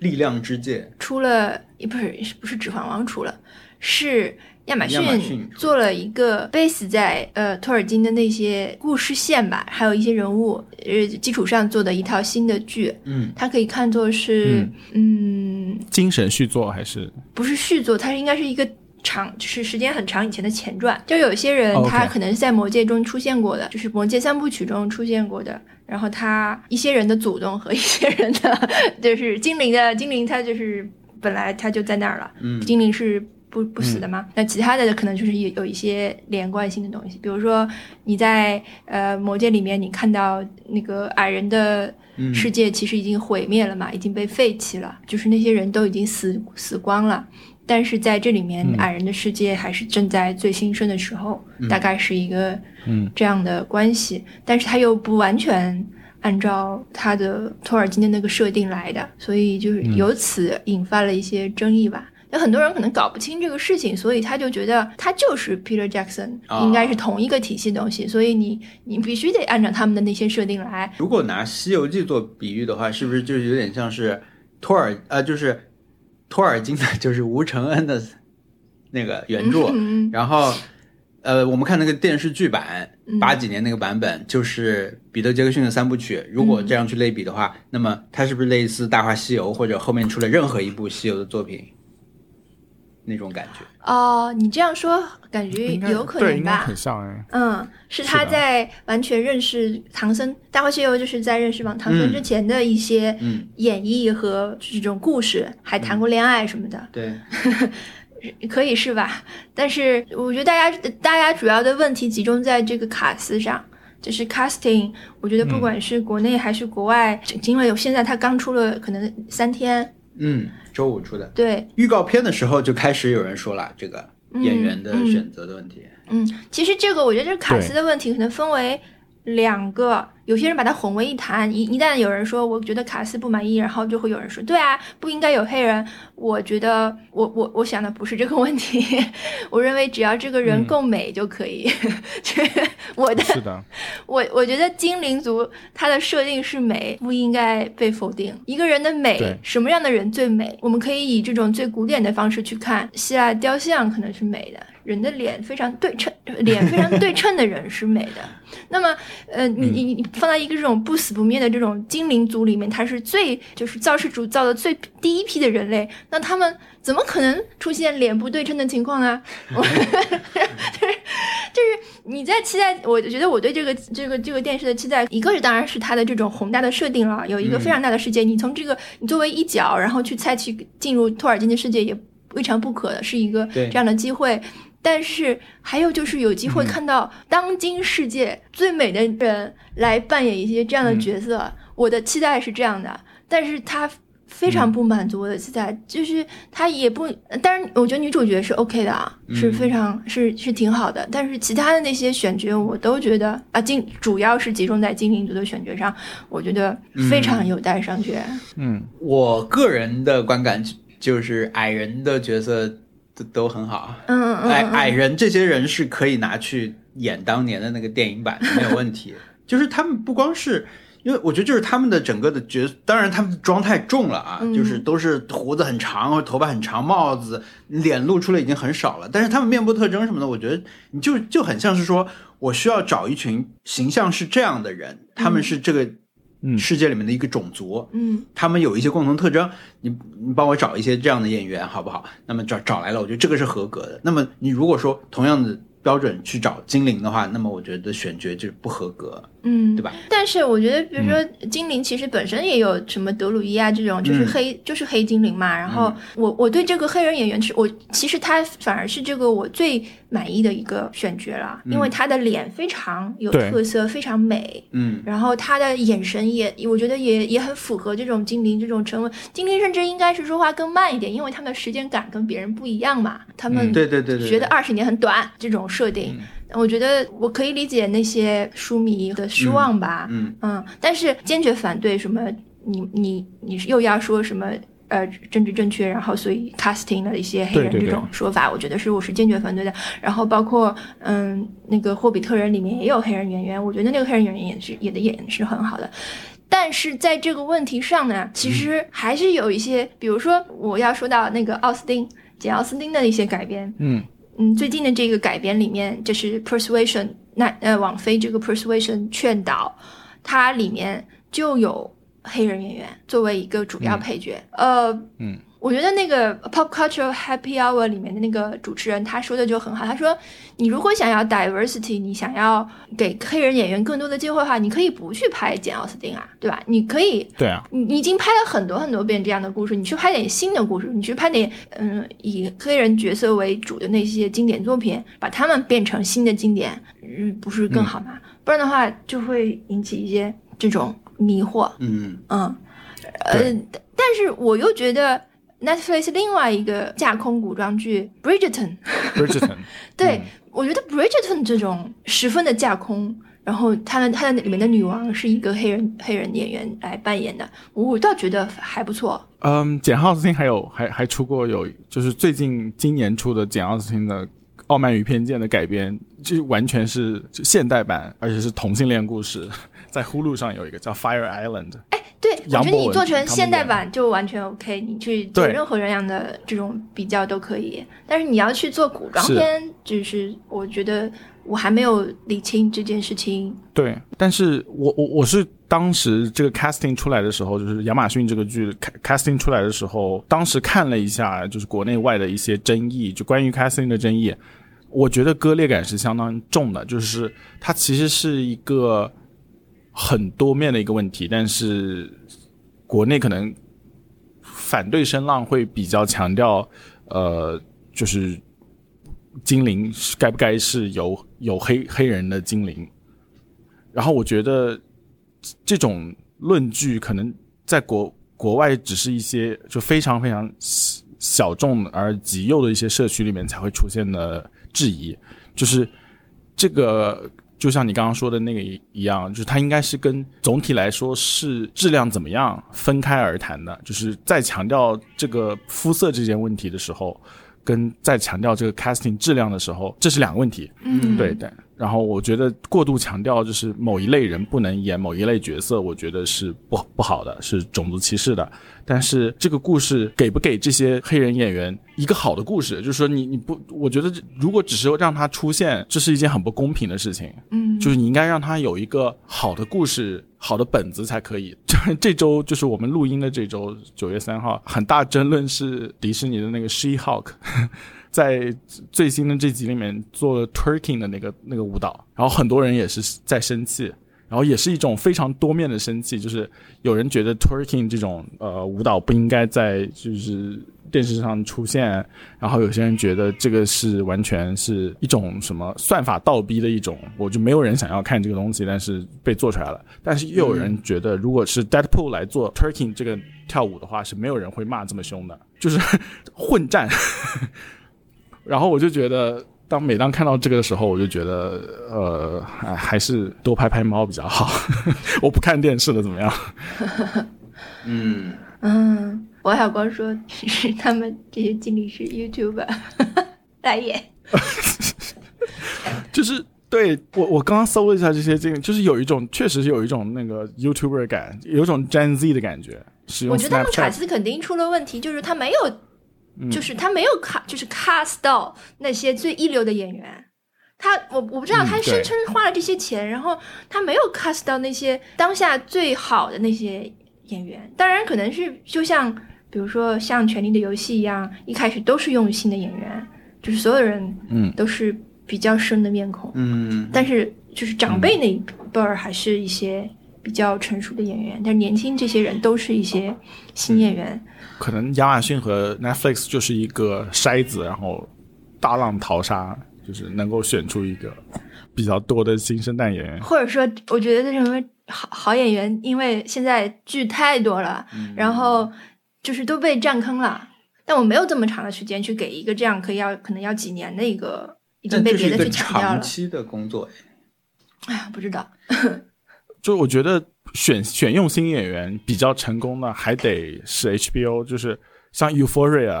力量之戒。出了，不是不是《指环王》出了，是亚马逊做了一个 base 在呃托尔金的那些故事线吧，还有一些人物呃基础上做的一套新的剧，嗯，它可以看作是嗯精神续作还是不是续作，它是应该是一个长，就是时间很长以前的前传。就有些人他可能是在魔戒中出现过的，就是魔戒三部曲中出现过的。然后他一些人的祖宗和一些人的 就是精灵的精灵，他就是本来他就在那儿了。嗯精灵是不不死的嘛？那其他的可能就是有有一些连贯性的东西，比如说你在呃魔界里面，你看到那个矮人的嗯世界其实已经毁灭了嘛，已经被废弃了，就是那些人都已经死死光了。但是在这里面，嗯。矮人的世界还是正在最兴盛的时候，大概是一个嗯。这样的关系，但是他又不完全按照他的托尔金的那个设定来的，所以就是由此引发了一些争议吧。有很多人可能搞不清这个事情，所以他就觉得他就是 Peter Jackson，、哦应该是同一个体系的东西，所以你你必须得按照他们的那些设定来。如果拿《西游记》做比喻的话，是不是就是有点像是托尔呃，就是托尔金的，就是吴承恩的那个原著，嗯然后呃，我们看那个电视剧版嗯。八几年那个版本，就是彼得杰克逊的三部曲。如果这样去类比的话，那么它是不是类似《大话西游》或者后面出了任何一部西游的作品那种感觉？哦，你这样说感觉有可对，应该能吧？很像哎。嗯，是他在完全认识唐僧，《大话西游》就是在认识王唐僧嗯之前的一些嗯演绎和这种故事，还谈过恋爱什么的，对，可以是吧？但是我觉得大家大家主要的问题集中在这个卡司上。就是 casting，我觉得不管是国内还是国外，因为有现在他刚出了可能三天，嗯，周五出的。对，预告片的时候就开始有人说了这个嗯演员的嗯选择的问题。嗯，其实这个我觉得这是卡斯的问题可能分为两个，有些人把它混为一谈。一一旦有人说我觉得卡斯不满意，然后就会有人说对啊，不应该有黑人。我觉得我我我想的不是这个问题，我认为只要这个人嗯够美就可以。这 我的是的，我我觉得精灵族它的设定是美，不应该被否定。一个人的美，什么样的人最美？我们可以以这种最古典的方式去看，希腊雕像可能是美的，人的脸非常对称，脸非常对称的人是美的。那么，呃，你你你放在一个这种不死不灭的这种精灵族里面，他是最就是造世主造的最第一批的人类，那他们怎么可能出现脸不对称的情况呢？我 就是就是你在期待，我觉得我对这个这个这个电视的期待，一个是当然是它的这种宏大的设定了，有一个非常大的世界，你从这个你作为一角，然后去猜去进入托尔金的世界也未尝不可的，是一个这样的机会。但是还有就是有机会看到当今世界最美的人来扮演一些这样的角色，我的期待是这样的，但是他非常不满足我的期待，就是他也不，但是我觉得女主角是 OK 的啊，是非常是是挺好的，但是其他的那些选角我都觉得啊，精主要是集中在精灵族的选角上，我觉得非常有待商榷。嗯，我个人的观感就就是矮人的角色都都很好，嗯嗯嗯嗯矮矮人这些人是可以拿去演当年的那个电影版的，没有问题。就是他们不光是。因为我觉得就是他们的整个的角色，当然他们的妆太重了啊，嗯就是都是胡子很长，或者头发很长，帽子，脸露出来已经很少了。但是他们面部特征什么的，我觉得你就就很像是说，我需要找一群形象是这样的人，他们是这个嗯世界里面的一个种族，嗯他们有一些共同特征，你你帮我找一些这样的演员好不好？那么找找来了，我觉得这个是合格的。那么你如果说同样的标准去找精灵的话，那么我觉得选角就是不合格。嗯，对吧？但是我觉得，比如说精灵，其实本身也有什么德鲁伊啊这种，就是黑，就是黑精灵嘛。然后我我对这个黑人演员是，我其实他反而是这个我最满意的一个选角了，因为他的脸非常有特色，非常美。嗯，然后他的眼神也，我觉得也也很符合这种精灵这种沉稳。精灵甚至应该是说话更慢一点，因为他们的时间感跟别人不一样嘛。他们对对对对，觉得二十年很短这种设定。我觉得我可以理解那些书迷的失望吧，嗯嗯，但是坚决反对什么你你你又要说什么呃政治正确，然后所以 casting 的一些黑人这种说法，我觉得是我是坚决反对的。然后包括嗯那个霍比特人里面也有黑人演员，我觉得那个黑人演员也是演的演是很好的。但是在这个问题上呢，其实还是有一些，比如说我要说到那个奥斯汀简奥斯汀的一些改编，嗯。嗯，最近的这个改编里面，就是 Persuasion，那呃，网飞这个 Persuasion 劝导，它里面就有黑人演员作为一个主要配角，呃，嗯。我觉得那个 Pop Culture Happy Hour 里面的那个主持人他说的就很好，他说你如果想要 diversity，你想要给黑人演员更多的机会的话，你可以不去拍简奥斯汀啊，对吧？你可以，对啊，你你已经拍了很多很多遍这样的故事，你去拍点新的故事，你去拍点嗯以黑人角色为主的那些经典作品，把他们变成新的经典，嗯，不是更好吗？不然的话就会引起一些这种迷惑，嗯嗯，呃，但是我又觉得。Netflix 另外一个架空古装剧《Bridgerton》，Bridgerton，对我觉得《Bridgerton》这种十分的架空，然后他的他的里面的女王是一个黑人黑人演员来扮演的，我倒觉得还不错。嗯，简奥斯汀还有还还出过有就是最近今年出的简奥斯汀的《傲慢与偏见》的改编，就完全是现代版，而且是同性恋故事，在呼噜上有一个叫《Fire Island》。哎。对，我觉得你做成现代版就完全 OK，你去做任何人样的这种比较都可以。但是你要去做古装片，就是我觉得我还没有理清这件事情。对，但是我我我是当时这个 casting 出来的时候，就是亚马逊这个剧 casting 出来的时候，当时看了一下，就是国内外的一些争议，就关于 casting 的争议，我觉得割裂感是相当重的，就是它其实是一个。很多面的一个问题，但是国内可能反对声浪会比较强调，呃，就是精灵该不该是有有黑黑人的精灵，然后我觉得这种论据可能在国国外只是一些就非常非常小众而极右的一些社区里面才会出现的质疑，就是这个。就像你刚刚说的那个一样，就是它应该是跟总体来说是质量怎么样分开而谈的。就是在强调这个肤色这件问题的时候，跟在强调这个 casting 质量的时候，这是两个问题。嗯，对对。然后我觉得过度强调就是某一类人不能演某一类角色，我觉得是不不好的，是种族歧视的。但是这个故事给不给这些黑人演员一个好的故事，就是说你你不，我觉得如果只是让他出现，这是一件很不公平的事情。嗯，就是你应该让他有一个好的故事、好的本子才可以。这周就是我们录音的这周九月三号，很大争论是迪士尼的那个 She Hulk。在最新的这集里面做了 twerking 的那个那个舞蹈，然后很多人也是在生气，然后也是一种非常多面的生气，就是有人觉得 twerking 这种呃舞蹈不应该在就是电视上出现，然后有些人觉得这个是完全是一种什么算法倒逼的一种，我就没有人想要看这个东西，但是被做出来了，但是又有人觉得如果是 Deadpool 来做 twerking 这个跳舞的话，是没有人会骂这么凶的，就是混战。然后我就觉得，当每当看到这个的时候，我就觉得，呃，还还是多拍拍猫比较好。我不看电视了，怎么样？嗯嗯，王小光说是他们这些经理是 YouTuber 来演，就是对我我刚刚搜了一下这些经理，就是有一种确实是有一种那个 YouTuber 感，有一种 Gen Z 的感觉。我觉得他们卡斯肯定出了问题，就是他没有。就是他没有卡，就是 cast 到那些最一流的演员。他我我不知道，他声称花了这些钱，然后他没有 cast 到那些当下最好的那些演员。当然，可能是就像比如说像《权力的游戏》一样，一开始都是用新的演员，就是所有人嗯都是比较生的面孔嗯。但是就是长辈那一辈儿还是一些比较成熟的演员，但是年轻这些人都是一些新演员。可能亚马逊和 Netflix 就是一个筛子，然后大浪淘沙，就是能够选出一个比较多的新生代演员。或者说，我觉得什么好好演员，因为现在剧太多了，然后就是都被占坑了。但我没有这么长的时间去给一个这样可以要可能要几年的一个已经被别的去抢掉了。长期的工作，哎呀，不知道。就我觉得选选用新演员比较成功的，还得是 HBO，就是像 Euphoria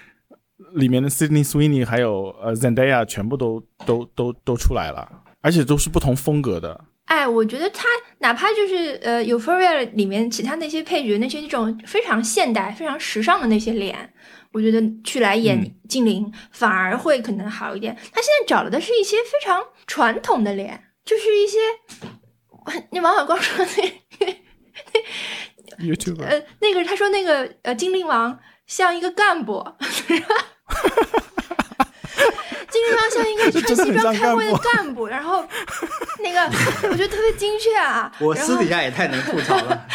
里面的 Sydney Sweeney 还有呃 Zendaya 全部都都都都出来了，而且都是不同风格的。哎，我觉得他哪怕就是呃 Euphoria 里面其他那些配角，那些那种非常现代、非常时尚的那些脸，我觉得去来演精灵反而会可能好一点。他现在找了的是一些非常传统的脸，就是一些。你王小光说那 YouTube 呃，那个他说那个呃精灵王像一个干部，精灵王像一个 穿西装开会的干部，然后那个我觉得特别精确啊。我私底下也太能吐槽了，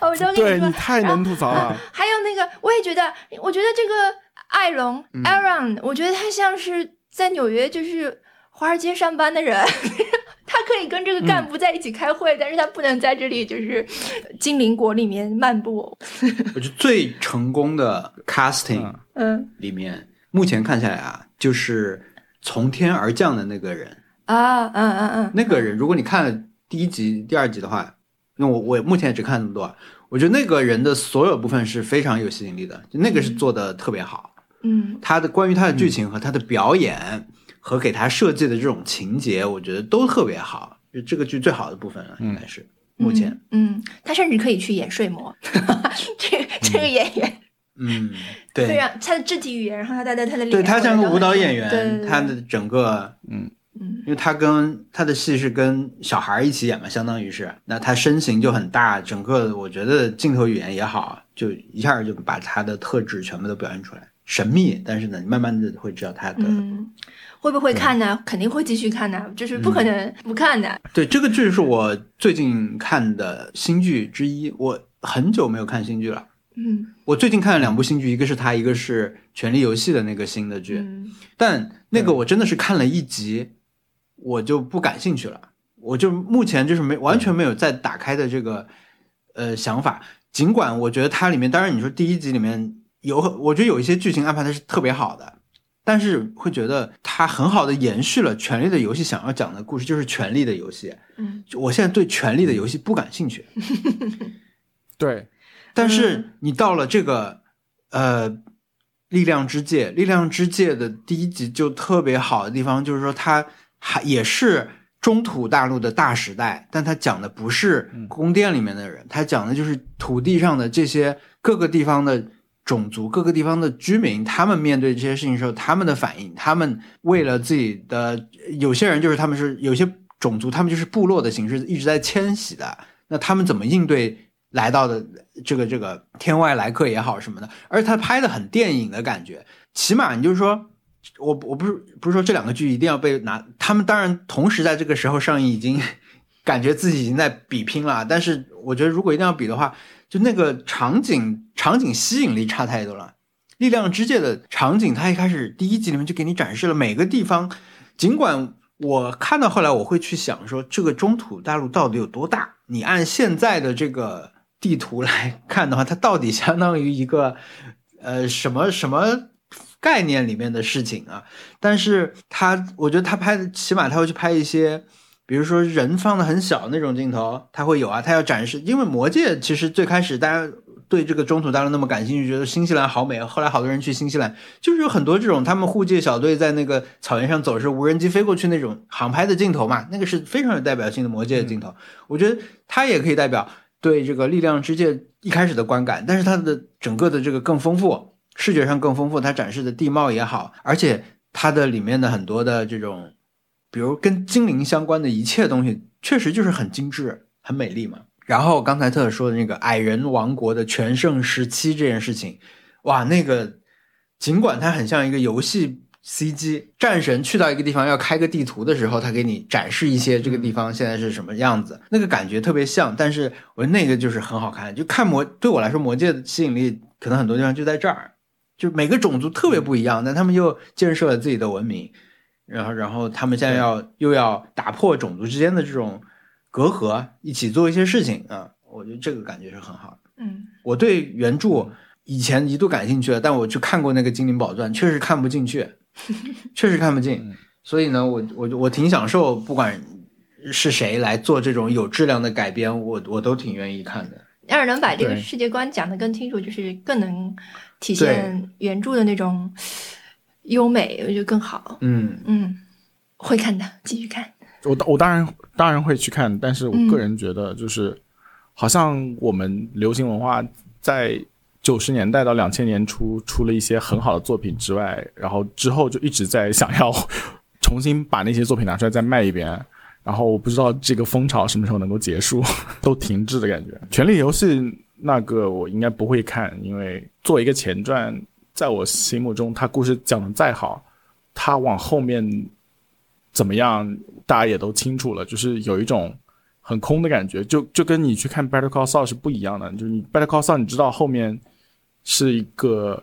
我都跟你说，你太能吐槽了。还有那个，我也觉得，我觉得这个艾隆 Aaron，我觉得他像是在纽约就是华尔街上班的人。他可以跟这个干部在一起开会，但是他不能在这里就是精灵国里面漫步。我觉得最成功的 casting，嗯，里面目前看下来啊，就是从天而降的那个人。啊，嗯嗯嗯，那个人，如果你看了第一集、第二集的话，那我我目前只看那么多，我觉得那个人的所有部分是非常有吸引力的，就那个是做的特别好。嗯，他的关于他的剧情和他的表演。和给他设计的这种情节，我觉得都特别好，就这个剧最好的部分了，应该是目前。嗯，他甚至可以去演睡魔，这这个演员，嗯，对，非常他的肢体语言，然后他带带他的脸，对他像个舞蹈演员，他的整个，嗯嗯，因为他跟他的戏是跟小孩一起演嘛，相当于是，那他身形就很大，整个我觉得镜头语言也好，就一下就把他的特质全部都表现出来，神秘，但是呢，你慢慢的会知道他的。会不会看呢？肯定会继续看的，就是不可能不看的。对，这个剧是我最近看的新剧之一。我很久没有看新剧了。嗯，我最近看了两部新剧，一个是它，一个是《权力游戏》的那个新的剧。但那个我真的是看了一集，我就不感兴趣了。我就目前就是没完全没有再打开的这个呃想法。尽管我觉得它里面，当然你说第一集里面有，我觉得有一些剧情安排的是特别好的。但是会觉得它很好的延续了《权力的游戏》想要讲的故事，就是《权力的游戏》。嗯，我现在对《权力的游戏》不感兴趣。对，但是你到了这个呃《力量之界》，《力量之界》的第一集就特别好的地方，就是说它还也是中土大陆的大时代，但它讲的不是宫殿里面的人，它讲的就是土地上的这些各个地方的。种族各个地方的居民，他们面对这些事情的时候，他们的反应，他们为了自己的，有些人就是他们是有些种族，他们就是部落的形式一直在迁徙的，那他们怎么应对来到的这个这个天外来客也好什么的，而他拍的很电影的感觉，起码你就是说，我我不是不是说这两个剧一定要被拿，他们当然同时在这个时候上映，已经 感觉自己已经在比拼了，但是我觉得如果一定要比的话。就那个场景，场景吸引力差太多了。力量之界的场景，它一开始第一集里面就给你展示了每个地方。尽管我看到后来，我会去想说，这个中土大陆到底有多大？你按现在的这个地图来看的话，它到底相当于一个 呃什么什么概念里面的事情啊？但是他，我觉得他拍的，起码他会去拍一些。比如说人放的很小那种镜头，它会有啊，它要展示。因为魔戒其实最开始大家对这个中土大陆那么感兴趣，觉得新西兰好美。后来好多人去新西兰，就是有很多这种他们护戒小队在那个草原上走时，无人机飞过去那种航拍的镜头嘛，那个是非常有代表性的魔戒的镜头。我觉得它也可以代表对这个力量之界一开始的观感，但是它的整个的这个更丰富，视觉上更丰富，它展示的地貌也好，而且它的里面的很多的这种。比如跟精灵相关的一切东西，确实就是很精致、很美丽嘛。然后刚才特说的那个矮人王国的全盛时期这件事情，哇，那个尽管它很像一个游戏 CG 战神去到一个地方要开个地图的时候，他给你展示一些这个地方现在是什么样子，那个感觉特别像。但是我觉得那个就是很好看，就看魔对我来说，魔界的吸引力可能很多地方就在这儿，就每个种族特别不一样，但他们又建设了自己的文明，然后然后他们现在要又要打破种族之间的这种隔阂，一起做一些事情啊，我觉得这个感觉是很好的。嗯，我对原著以前一度感兴趣了，但我去看过那个《精灵宝钻》，确实看不进去。确实看不进，所以呢，我我我挺享受，不管是谁来做这种有质量的改编，我我都挺愿意看的。要是能把这个世界观讲得更清楚，就是更能体现原著的那种优美，我觉得更好。嗯嗯，会看的，继续看。我我当然当然会去看，但是我个人觉得，就是好像我们流行文化在。九十年代到两千年初出了一些很好的作品之外，然后之后就一直在想要 重新把那些作品拿出来再卖一遍，然后我不知道这个风潮什么时候能够结束，都停滞的感觉。权力游戏那个我应该不会看，因为作为一个前传，在我心目中，他故事讲的再好，他往后面怎么样，大家也都清楚了，就是有一种很空的感觉，就就跟你去看 Better Call Saul 是不一样的，就是你 Better Call Saul 你知道后面。是一个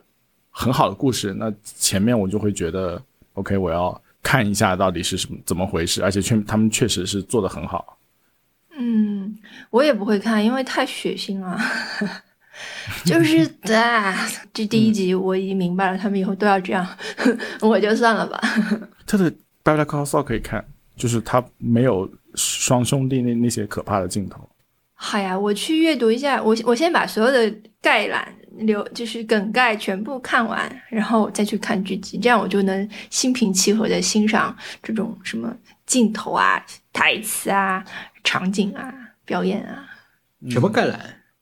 很好的故事，那前面我就会觉得，OK，我要看一下到底是什么怎么回事，而且确他们确实是做的很好。嗯，我也不会看，因为太血腥了。就是啊，这第一集我已经明白了，他们以后都要这样，我就算了吧。他的《Better Call Saul》可以看，就是他没有双兄弟那那些可怕的镜头。好呀，我去阅读一下，我我先把所有的概览。留就是梗概全部看完，然后再去看剧集，这样我就能心平气和的欣赏这种什么镜头啊、台词啊、场景啊、表演啊。什么概览？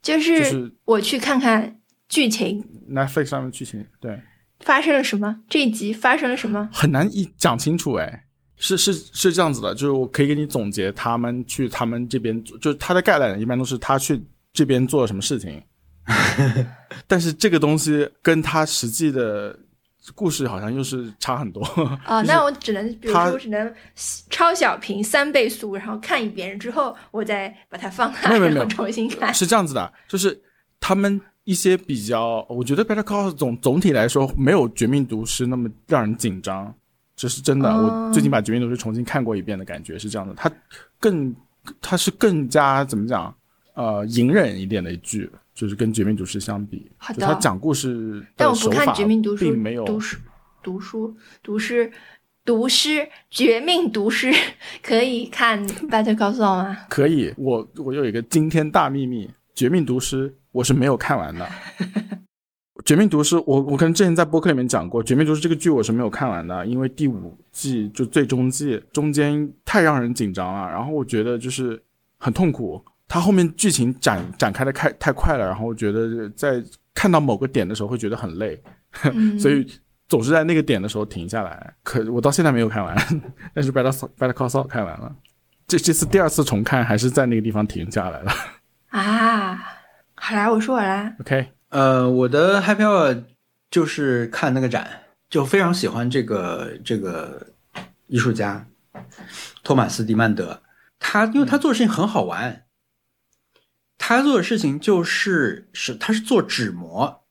就是我去看看剧情。Netflix 上面剧情对发生了什么？这一集发生了什么？很难一讲清楚哎，是是是这样子的，就是我可以给你总结他们去他们这边，就是他的概览一般都是他去这边做了什么事情。但是这个东西跟他实际的故事好像又是差很多哦。那我只能，比如说，我只能超小屏三倍速，然后看一遍之后，我再把它放大，然后重新看。是这样子的，就是他们一些比较，我觉得《Better Call》总总体来说没有《绝命毒师》那么让人紧张，这是真的。我最近把《绝命毒师》重新看过一遍的感觉是这样的，它更，它是更加怎么讲？呃，隐忍一点的剧。就是跟《绝命毒师》相比，他讲故事，但我不看《绝命毒师》，并没有读书、读书、读诗、读诗，《绝命毒师》可以看《Better Call Saul》吗？可以，我我有一个惊天大秘密，《绝命毒师》我是没有看完的，《绝命毒师》我我可能之前在播客里面讲过，《绝命毒师》这个剧我是没有看完的，因为第五季就最终季中间太让人紧张了，然后我觉得就是很痛苦。它后面剧情展展开的太太快了，然后我觉得在看到某个点的时候会觉得很累，所以总是在那个点的时候停下来。可我到现在没有看完，但是《Better Better Call Saul》看完了。这这次第二次重看还是在那个地方停下来了。啊，好啦，我说我啦。OK，呃，我的 Happy Hour 就是看那个展，就非常喜欢这个这个艺术家托马斯·迪曼德，他因为他做的事情很好玩。他做的事情就是是，他是做纸模，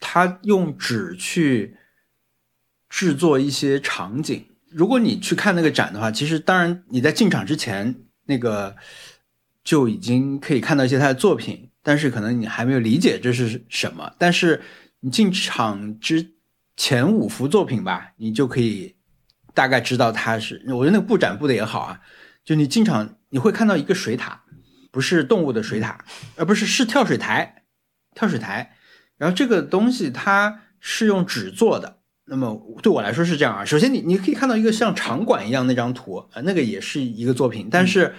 他用纸去制作一些场景。如果你去看那个展的话，其实当然你在进场之前，那个就已经可以看到一些他的作品，但是可能你还没有理解这是什么。但是你进场之前五幅作品吧，你就可以大概知道他是。我觉得那个布展布的也好啊，就你进场你会看到一个水塔。不是动物的水塔，而不是是跳水台，跳水台。然后这个东西它是用纸做的。那么对我来说是这样啊。首先你你可以看到一个像场馆一样那张图呃，那个也是一个作品。但是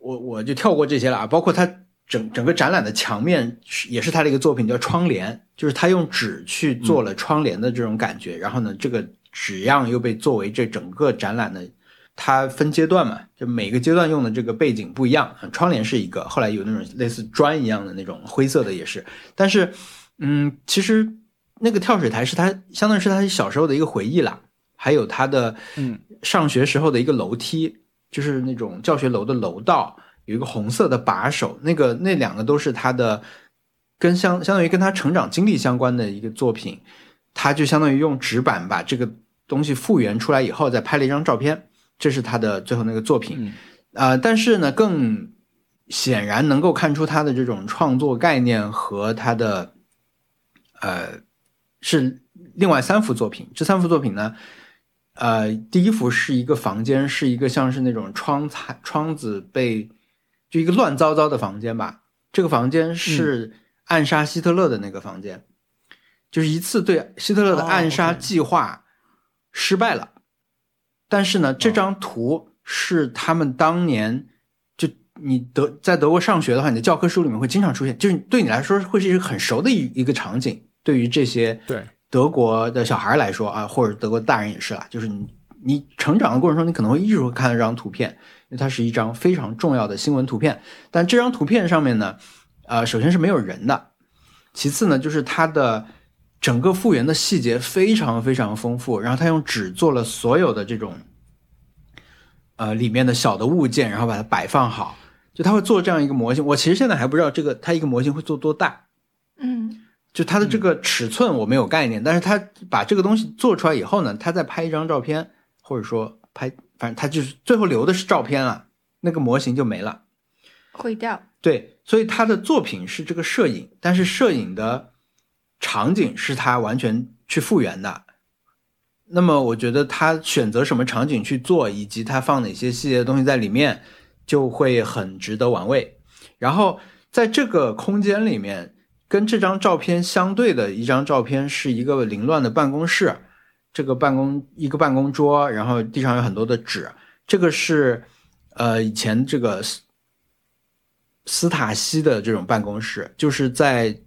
我我就跳过这些了啊。包括它整整个展览的墙面也是它的一个作品，叫窗帘，就是它用纸去做了窗帘的这种感觉。然后呢，这个纸样又被作为这整个展览的。它分阶段嘛，就每个阶段用的这个背景不一样。窗帘是一个，后来有那种类似砖一样的那种灰色的也是。但是，嗯，其实那个跳水台是他相当于是他小时候的一个回忆啦。还有他的嗯上学时候的一个楼梯，就是那种教学楼的楼道，有一个红色的把手，那个那两个都是他的跟相相当于跟他成长经历相关的一个作品，他就相当于用纸板把这个东西复原出来以后，再拍了一张照片，这是他的最后那个作品。嗯呃，但是呢，更显然能够看出他的这种创作概念和他的呃是另外三幅作品。这三幅作品呢，呃，第一幅是一个房间，是一个像是那种窗台窗子被就一个乱糟糟的房间吧。这个房间是暗杀希特勒的那个房间，就是一次对希特勒的暗杀计划失败了。但是呢，这张图是他们当年就你德在德国上学的话，你的教科书里面会经常出现，就是对你来说会是一个很熟的一一个场景。对于这些对德国的小孩来说啊，或者德国大人也是啦，就是你你成长的过程中，你可能会一直会看到这张图片，因为它是一张非常重要的新闻图片。但这张图片上面呢，呃，首先是没有人的，其次呢，就是它的整个复原的细节非常非常丰富，然后他用纸做了所有的这种呃里面的小的物件，然后把它摆放好。就他会做这样一个模型，我其实现在还不知道这个他一个模型会做多大，嗯就它的这个尺寸我没有概念，但是他把这个东西做出来以后呢，他再拍一张照片，或者说拍，反正他就是最后留的是照片啊，那个模型就没了。毁掉。对，所以他的作品是这个摄影，但是摄影的场景是他完全去复原的。那么我觉得他选择什么场景去做，以及他放哪些细节的东西在里面，就会很值得玩味。然后在这个空间里面，跟这张照片相对的一张照片是一个凌乱的办公室，这个办公一个办公桌，然后地上有很多的纸，这个是呃以前这个斯斯塔西的这种办公室，就是在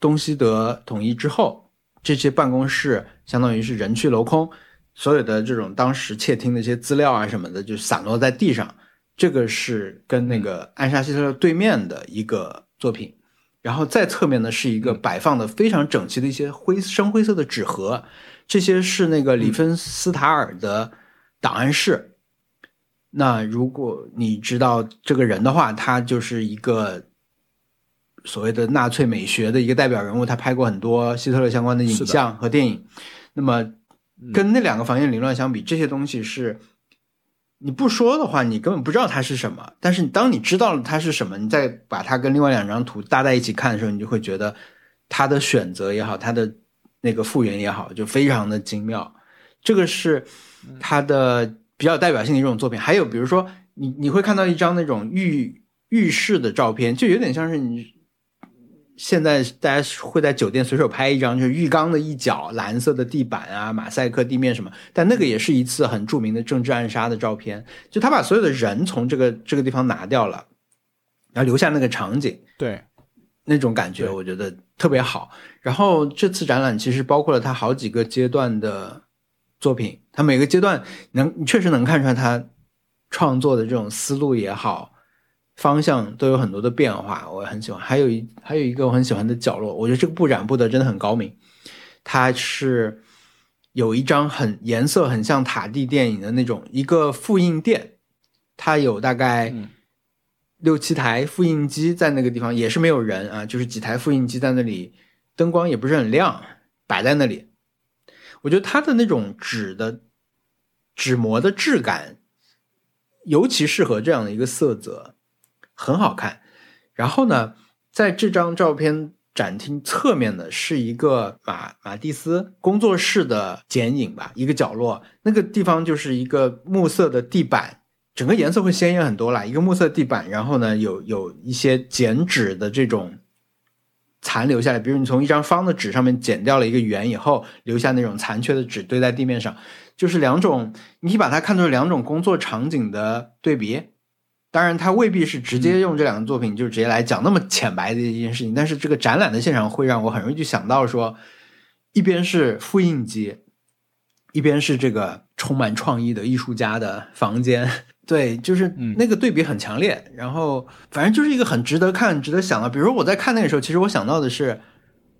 东西德统一之后，这些办公室相当于是人去楼空，所有的这种当时窃听的一些资料啊什么的，就散落在地上。这个是跟那个暗杀希特勒对面的一个作品，然后再侧面呢是一个摆放的非常整齐的一些灰深灰色的纸盒，这些是那个里芬斯塔尔的档案室。那如果你知道这个人的话，他就是一个所谓的纳粹美学的一个代表人物，他拍过很多希特勒相关的影像和电影。那么跟那两个房间凌乱相比，这些东西是你不说的话，你根本不知道它是什么。但是当你知道了它是什么，你再把它跟另外两张图搭在一起看的时候，你就会觉得它的选择也好，它的那个复原也好，就非常的精妙。这个是它的比较代表性的一种作品。还有比如说，你你会看到一张那种浴浴室的照片，就有点像是你现在大家会在酒店随手拍一张，就是浴缸的一角蓝色的地板啊，马赛克地面什么。但那个也是一次很著名的政治暗杀的照片，就他把所有的人从这个这个地方拿掉了，然后留下那个场景。对，那种感觉，我觉得特别好。然后这次展览其实包括了他好几个阶段的作品，他每个阶段能你确实能看出来他创作的这种思路也好，方向都有很多的变化，我很喜欢。还有一还有一个我很喜欢的角落，我觉得这个布展布的真的很高明，它是有一张很颜色很像塔地电影的那种一个复印店，它有大概嗯六七台复印机在那个地方，也是没有人啊，就是几台复印机在那里，灯光也不是很亮，摆在那里。我觉得它的那种纸的纸膜的质感，尤其适合这样的一个色泽，很好看。然后呢，在这张照片展厅侧面呢，是一个马马蒂斯工作室的剪影吧，一个角落，那个地方就是一个木色的地板，整个颜色会鲜艳很多啦。一个木色地板，然后呢，有有一些剪纸的这种残留下来，比如你从一张方的纸上面剪掉了一个圆以后，留下那种残缺的纸堆在地面上，就是两种，你可以把它看作两种工作场景的对比。当然，他未必是直接用这两个作品就直接来讲那么浅白的一件事情，但是这个展览的现场会让我很容易就想到说，一边是复印机，一边是这个充满创意的艺术家的房间。对，就是嗯那个对比很强烈，然后反正就是一个很值得看、值得想的。比如我在看那个时候，其实我想到的是，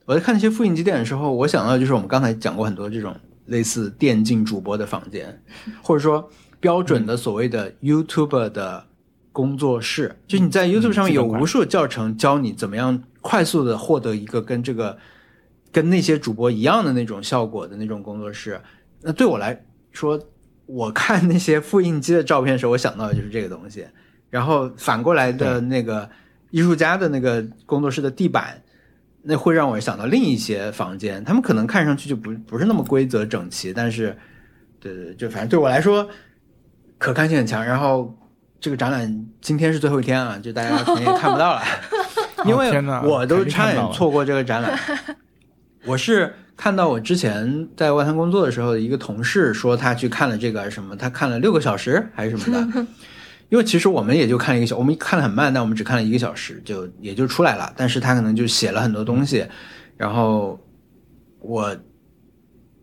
我在看那些复印机电影的时候，我想到的就是我们刚才讲过很多这种类似电竞主播的房间，或者说标准的所谓的 YouTuber 的工作室，就你在 YouTube 上面有无数教程教你怎么样快速的获得一个跟这个跟那些主播一样的那种效果的那种工作室。那对我来说，我看那些复印机的照片的时候，我想到的就是这个东西。然后反过来的那个艺术家的那个工作室的地板。那会让我想到另一些房间，他们可能看上去就不不是那么规则整齐，但是，对对，就反正对我来说，可看性很强。然后这个展览今天是最后一天啊，就大家可能也看不到了，因为我都差点错过这个展览。我是看到我之前在外滩工作的时候，一个同事说他去看了这个什么，他看了六个小时还是什么的。因为其实我们也就看了一个小，我们看的很慢，但我们只看了一个小时，就也就出来了。但是他可能就写了很多东西，然后我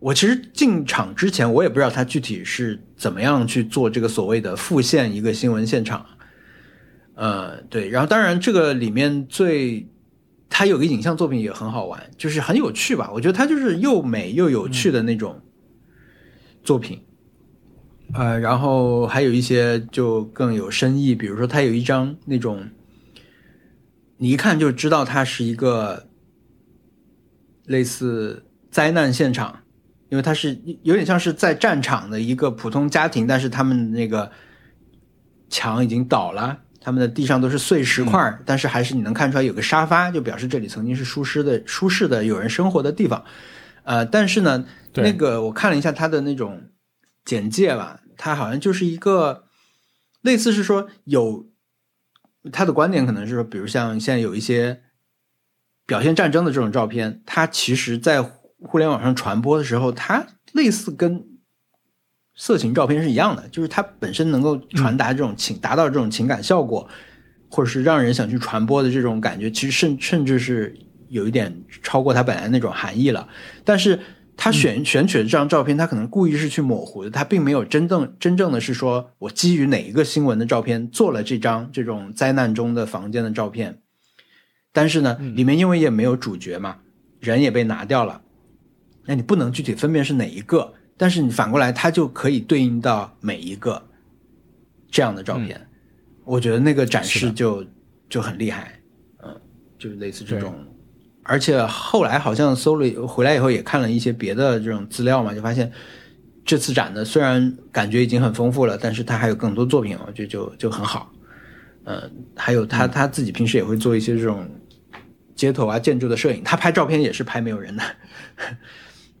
我其实进场之前，我也不知道他具体是怎么样去做这个所谓的复现一个新闻现场。呃，对，然后当然这个里面最他有个影像作品也很好玩，就是很有趣吧？我觉得他就是又美又有趣的那种作品。呃，然后还有一些就更有深意，比如说他有一张那种，你一看就知道它是一个类似灾难现场，因为它是有点像是在战场的一个普通家庭，但是他们那个墙已经倒了，他们的地上都是碎石块，但是还是你能看出来有个沙发，就表示这里曾经是舒适的、舒适的有人生活的地方。呃，但是呢，那个我看了一下他的那种。简介吧，他好像就是一个类似是说有他的观点，可能是说，比如像现在有一些表现战争的这种照片，它其实在互联网上传播的时候，它类似跟色情照片是一样的，就是它本身能够传达这种情，达到这种情感效果，或者是让人想去传播的这种感觉，其实甚甚至是有一点超过它本来那种含义了，但是。他选选取的这张照片，他可能故意是去模糊的，他并没有真正真正的是说我基于哪一个新闻的照片做了这张这种灾难中的房间的照片，但是呢，里面因为也没有主角嘛，人也被拿掉了，那你不能具体分辨是哪一个，但是你反过来，它就可以对应到每一个这样的照片，我觉得那个展示就就很厉害，嗯，就是类似这种。而且后来好像搜了回来以后也看了一些别的这种资料嘛，就发现这次展的虽然感觉已经很丰富了，但是他还有更多作品，我觉得就就很好。嗯，还有他他自己平时也会做一些这种街头啊建筑的摄影，他拍照片也是拍没有人的，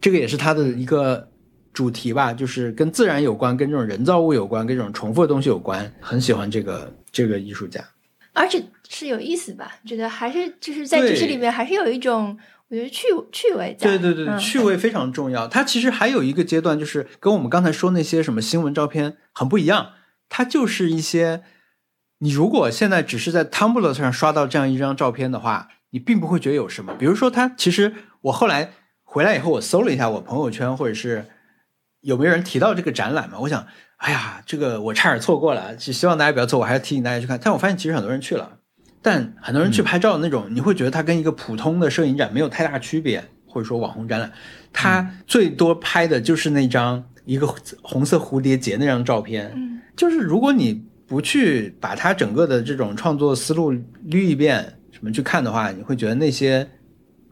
这个也是它的一个主题吧，就是跟自然有关，跟这种人造物有关，跟这种重复的东西有关，很喜欢这个这个艺术家。而且是有意思吧？觉得还是就是在这些里面，还是有一种我觉得趣趣味在。对对对，趣味非常重要。它其实还有一个阶段，就是跟我们刚才说那些什么新闻照片很不一样。它就是一些你如果现在只是在 Tumblr 上刷到这样一张照片的话，你并不会觉得有什么。比如说，它其实我后来回来以后，我搜了一下我朋友圈，或者是有没有人提到这个展览嘛？我想。哎呀，这个我差点错过了，就希望大家不要错，我还是提醒大家去看。但我发现其实很多人去了，但很多人去拍照的那种，你会觉得它跟一个普通的摄影展没有太大区别，或者说网红展览，它最多拍的就是那张一个红色蝴蝶结那张照片。嗯，就是如果你不去把它整个的这种创作思路捋一遍，什么去看的话，你会觉得那些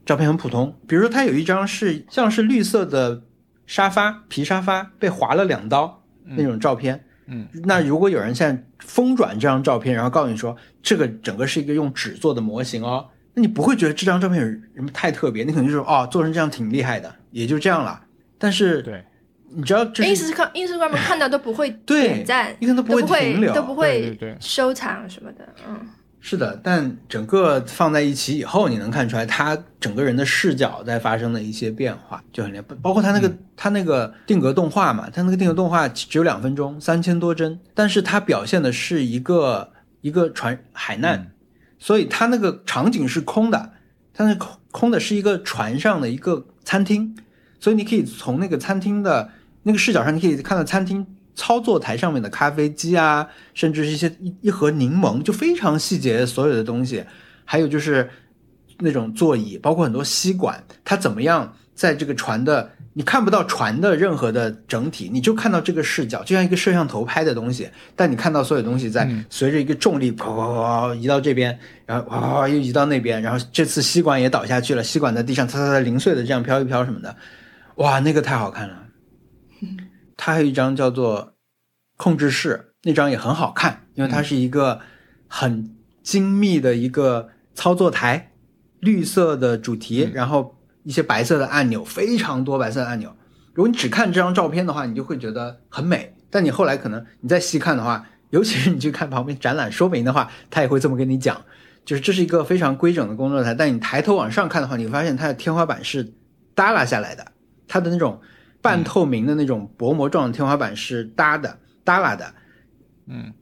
照片很普通。比如说，它有一张是像是绿色的沙发皮沙发被划了两刀。那种照片，嗯，那如果有人现在疯转这张照片，然后告诉你说这个整个是一个用纸做的模型哦，那你不会觉得这张照片有什么太特别？你可能就说哦，做成这样挺厉害的，也就这样了。但是，对，你知道，Instagram Instagram 看到都不会点赞，你可能都不会停留，都不会收藏什么的，嗯。是的，但整个放在一起以后，你能看出来他整个人的视角在发生的一些变化，就很厉害。包括他那个他那个定格动画嘛，他那个定格动画只有两分钟，三千多帧，但是他表现的是一个一个船海难，所以他那个场景是空的，他那空空的是一个船上的一个餐厅，所以你可以从那个餐厅的那个视角上，你可以看到餐厅。操作台上面的咖啡机啊，甚至是一些一一盒柠檬，就非常细节，所有的东西，还有就是那种座椅，包括很多吸管，它怎么样在这个船的，你看不到船的任何的整体，你就看到这个视角，就像一个摄像头拍的东西。但你看到所有东西在随着一个重力啪啪啪移到这边，然后哗又移到那边，然后这次吸管也倒下去了，吸管在地上擦擦擦零碎的这样飘一飘什么的，哇，那个太好看了。它还有一张叫做控制室，那张也很好看，因为它是一个很精密的一个操作台，绿色的主题，然后。一些白色的按钮，非常多白色的按钮。如果你只看这张照片的话，你就会觉得很美。但你后来可能你再细看的话，尤其是你去看旁边展览说明的话，他也会这么跟你讲，就是这是一个非常规整的工作台。但你抬头往上看的话，你会发现它的天花板是耷拉下来的，它的那种半透明的那种薄膜状的天花板是耷的、耷拉的。嗯。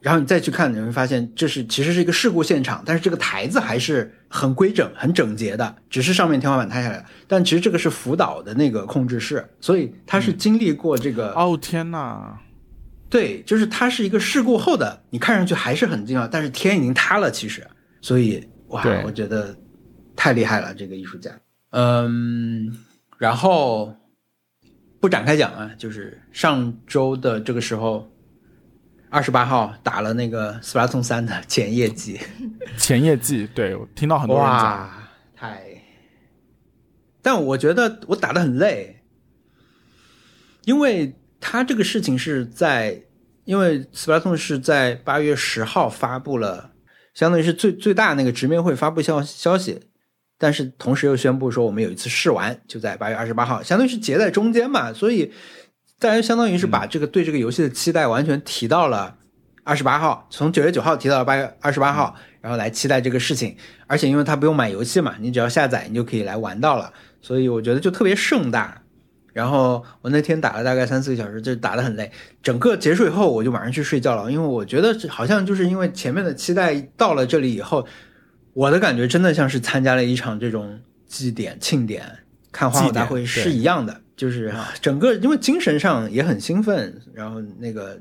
然后你再去看，你会发现这是其实是一个事故现场，但是这个台子还是很规整、很整洁的，只是上面天花板塌下来了。但其实这个是福岛的那个控制室，所以它是经历过这个。哦天呐！对，就是它是一个事故后的，你看上去还是很近啊，但是天已经塌了，其实。所以哇，我觉得太厉害了，这个艺术家。嗯，然后不展开讲啊，就是上周的这个时候。二十八号打了那个斯巴通三的前业绩，前业绩对我听到很多人讲，太，但我觉得我打的很累，因为他这个事情是在，因为斯巴通是在八月十号发布了，相当于是最最大那个直面会发布消消息，但是同时又宣布说我们有一次试玩，就在八月二十八号，相当于是截在中间嘛，所以。大家相当于是把这个对这个游戏的期待完全提到了二十八号，从九月九号提到了八月二十八号，然后来期待这个事情。而且因为它不用买游戏嘛，你只要下载，你就可以来玩到了。所以我觉得就特别盛大。然后我那天打了大概三四个小时，就打得很累。整个结束以后，我就马上去睡觉了，因为我觉得好像就是因为前面的期待到了这里以后，我的感觉真的像是参加了一场这种祭典庆典、看花火大会是一样的。就是整个，因为精神上也很兴奋，然后那个，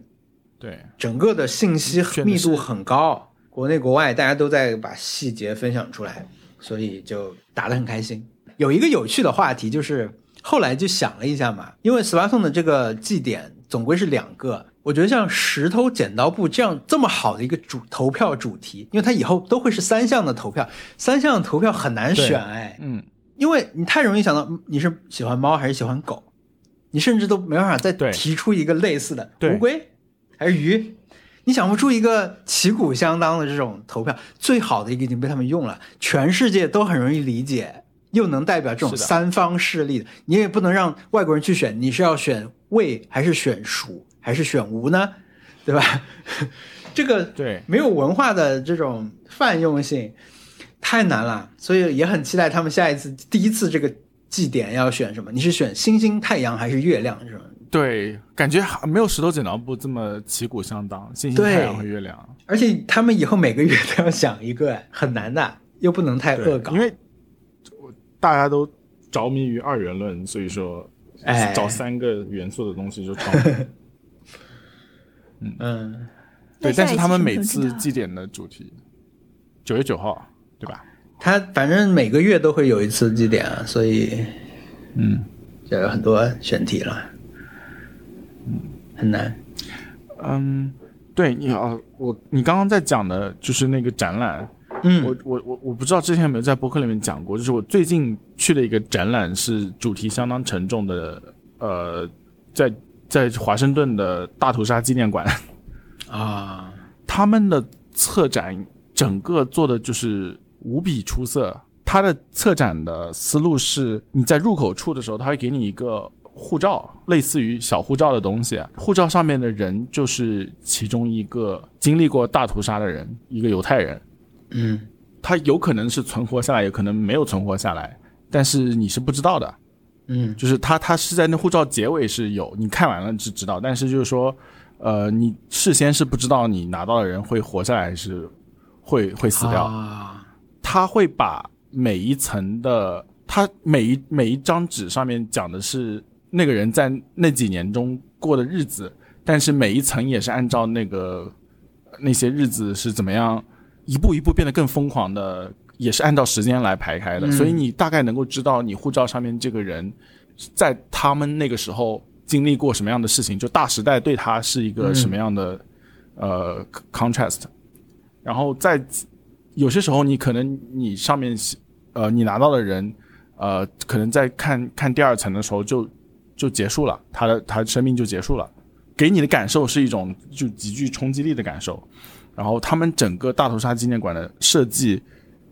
对，整个的信息密度很高，国内国外大家都在把细节分享出来，所以就打得很开心。有一个有趣的话题，就是后来就想了一下嘛，因为 s p a t o n 的这个祭典总归是两个，我觉得像石头剪刀布这样这么好的一个主投票主题，因为它以后都会是三项的投票，三项投票很难选，哎，嗯。因为你太容易想到你是喜欢猫还是喜欢狗，你甚至都没办法再提出一个类似的乌龟还是鱼，你想不出一个旗鼓相当的这种投票。最好的一个已经被他们用了，全世界都很容易理解，又能代表这种三方势力。你也不能让外国人去选，你是要选魏还是选蜀还是选吴呢？对吧？这个对没有文化的这种泛用性。太难了，所以也很期待他们下一次第一次这个祭典要选什么？你是选星星、太阳还是月亮？是吧？对，感觉没有石头剪刀布这么旗鼓相当，星星、太阳和月亮。而且他们以后每个月都要想一个，很难的，又不能太恶搞，因为大家都着迷于二元论，所以说找三个元素的东西就 超。嗯嗯，对，但是他们每次祭典的主题，九月九号。对吧？他反正每个月都会有一次祭典啊，所以，嗯，就有很多选题了，嗯，很难。嗯，对你啊，我你刚刚在讲的就是那个展览，嗯，我我我我不知道之前有没有在博客里面讲过，就是我最近去的一个展览是主题相当沉重的，呃，在在华盛顿的大屠杀纪念馆啊，他们的策展整个做的就是。无比出色。他的策展的思路是，你在入口处的时候，他会给你一个护照，类似于小护照的东西。护照上面的人就是其中一个经历过大屠杀的人，一个犹太人。嗯，他有可能是存活下来，也可能没有存活下来，但是你是不知道的。嗯，就是他，他是在那护照结尾是有，你看完了是知道，但是就是说，呃，你事先是不知道你拿到的人会活下来还是会会死掉。他会把每一层的，他每一每一张纸上面讲的是那个人在那几年中过的日子，但是每一层也是按照那个那些日子是怎么样一步一步变得更疯狂的也是按照时间来排开的，所以你大概能够知道你护照上面这个人，在他们那个时候经历过什么样的事情，就大时代对他是一个什么样的、呃 contrast。然后在有些时候，你可能你上面呃你拿到的人，呃可能在看看第二层的时候就就结束了，他的他生命就结束了，给你的感受是一种就极具冲击力的感受。然后他们整个大屠杀纪念馆的设计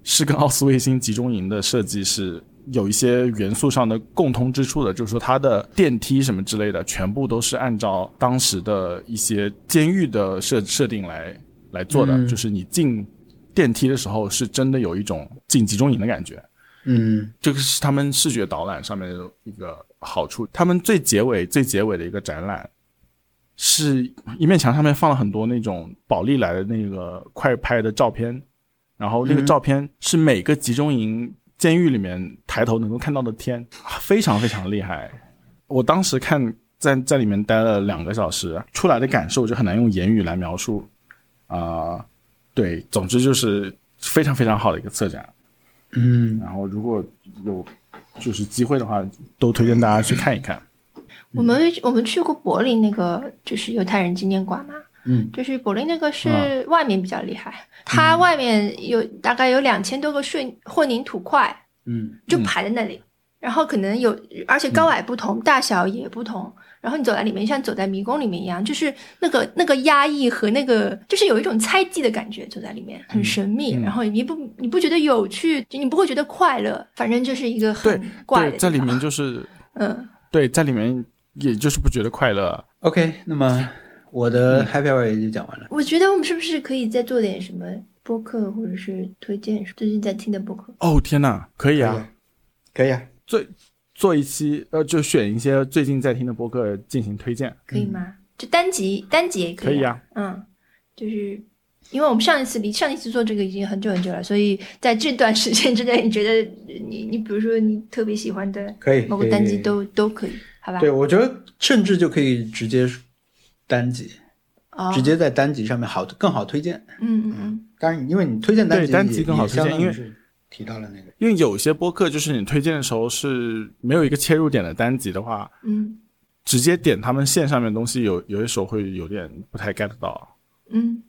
是跟奥斯卫星集中营的设计是有一些元素上的共通之处的，就是说它的电梯什么之类的，全部都是按照当时的一些监狱的设设定来来做的，就是你进电梯的时候是真的有一种进集中营的感觉。嗯，这个是他们视觉导览上面的一个好处。他们最结尾最结尾的一个展览。是一面墙上面放了很多那种宝丽来的那个快拍的照片，然后那个照片是每个集中营监狱里面抬头能够看到的天，非常非常厉害。我当时看在在里面待了两个小时，出来的感受就很难用言语来描述。啊，对，总之就是非常非常好的一个策展。嗯，然后如果有就是机会的话，都推荐大家去看一看。我们我们去过柏林那个就是犹太人纪念馆嘛，嗯，就是柏林那个是外面比较厉害，它外面有大概有两千多个混混凝土块，嗯，就排在那里，然后可能有，而且高矮不同，大小也不同，然后你走在里面像走在迷宫里面一样，就是那个那个压抑和那个就是有一种猜忌的感觉，走在里面很神秘，然后你不你不觉得有趣，你不会觉得快乐，反正就是一个很怪的，在里面就是。嗯，对，在里面。也就是不觉得快乐。OK，那么我的 Happy Hour 也就讲完了。我觉得我们是不是可以再做点什么播客，或者是推荐最近在听的播客？哦天哪，可以啊，可以啊，做做一期呃，就选一些最近在听的播客进行推荐，可以吗？就单集单集也可以。可以啊，嗯，就是因为我们上一次离上一次做这个已经很久很久了，所以在这段时间之内，你觉得你你比如说你特别喜欢的可以某个单集都都可以。好吧，对，我觉得甚至就可以直接单集，哦，直接在单集上面好更好推荐。嗯嗯嗯。当然，因为你推荐单集，单集更好推荐，因为提到了那个，因为有些播客就是你推荐的时候是没有一个切入点的单集的话，嗯，直接点他们线上面的东西，有有些时候会有点不太 get 到。嗯，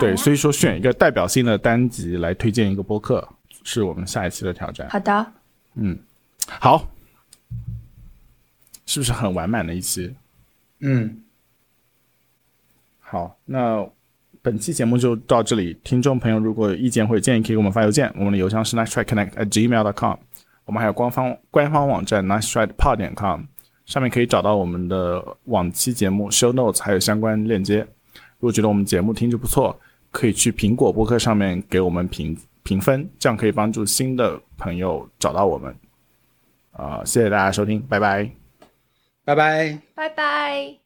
对，所以说选一个代表性的单集来推荐一个播客，是我们下一期的挑战。好的，嗯，好。是不是很完满的一期？嗯，好，那本期节目就到这里。听众朋友，如果有意见或者建议，可以给我们发邮件，我们的邮箱是 nice try connect at gmail dot com。我们还有官方官方网站 nice try pod 点 com，上面可以找到我们的往期节目 show notes，还有相关链接。如果觉得我们节目听着不错，可以去苹果播客上面给我们评评分，这样可以帮助新的朋友找到我们。啊，谢谢大家收听，拜拜。拜拜，拜拜。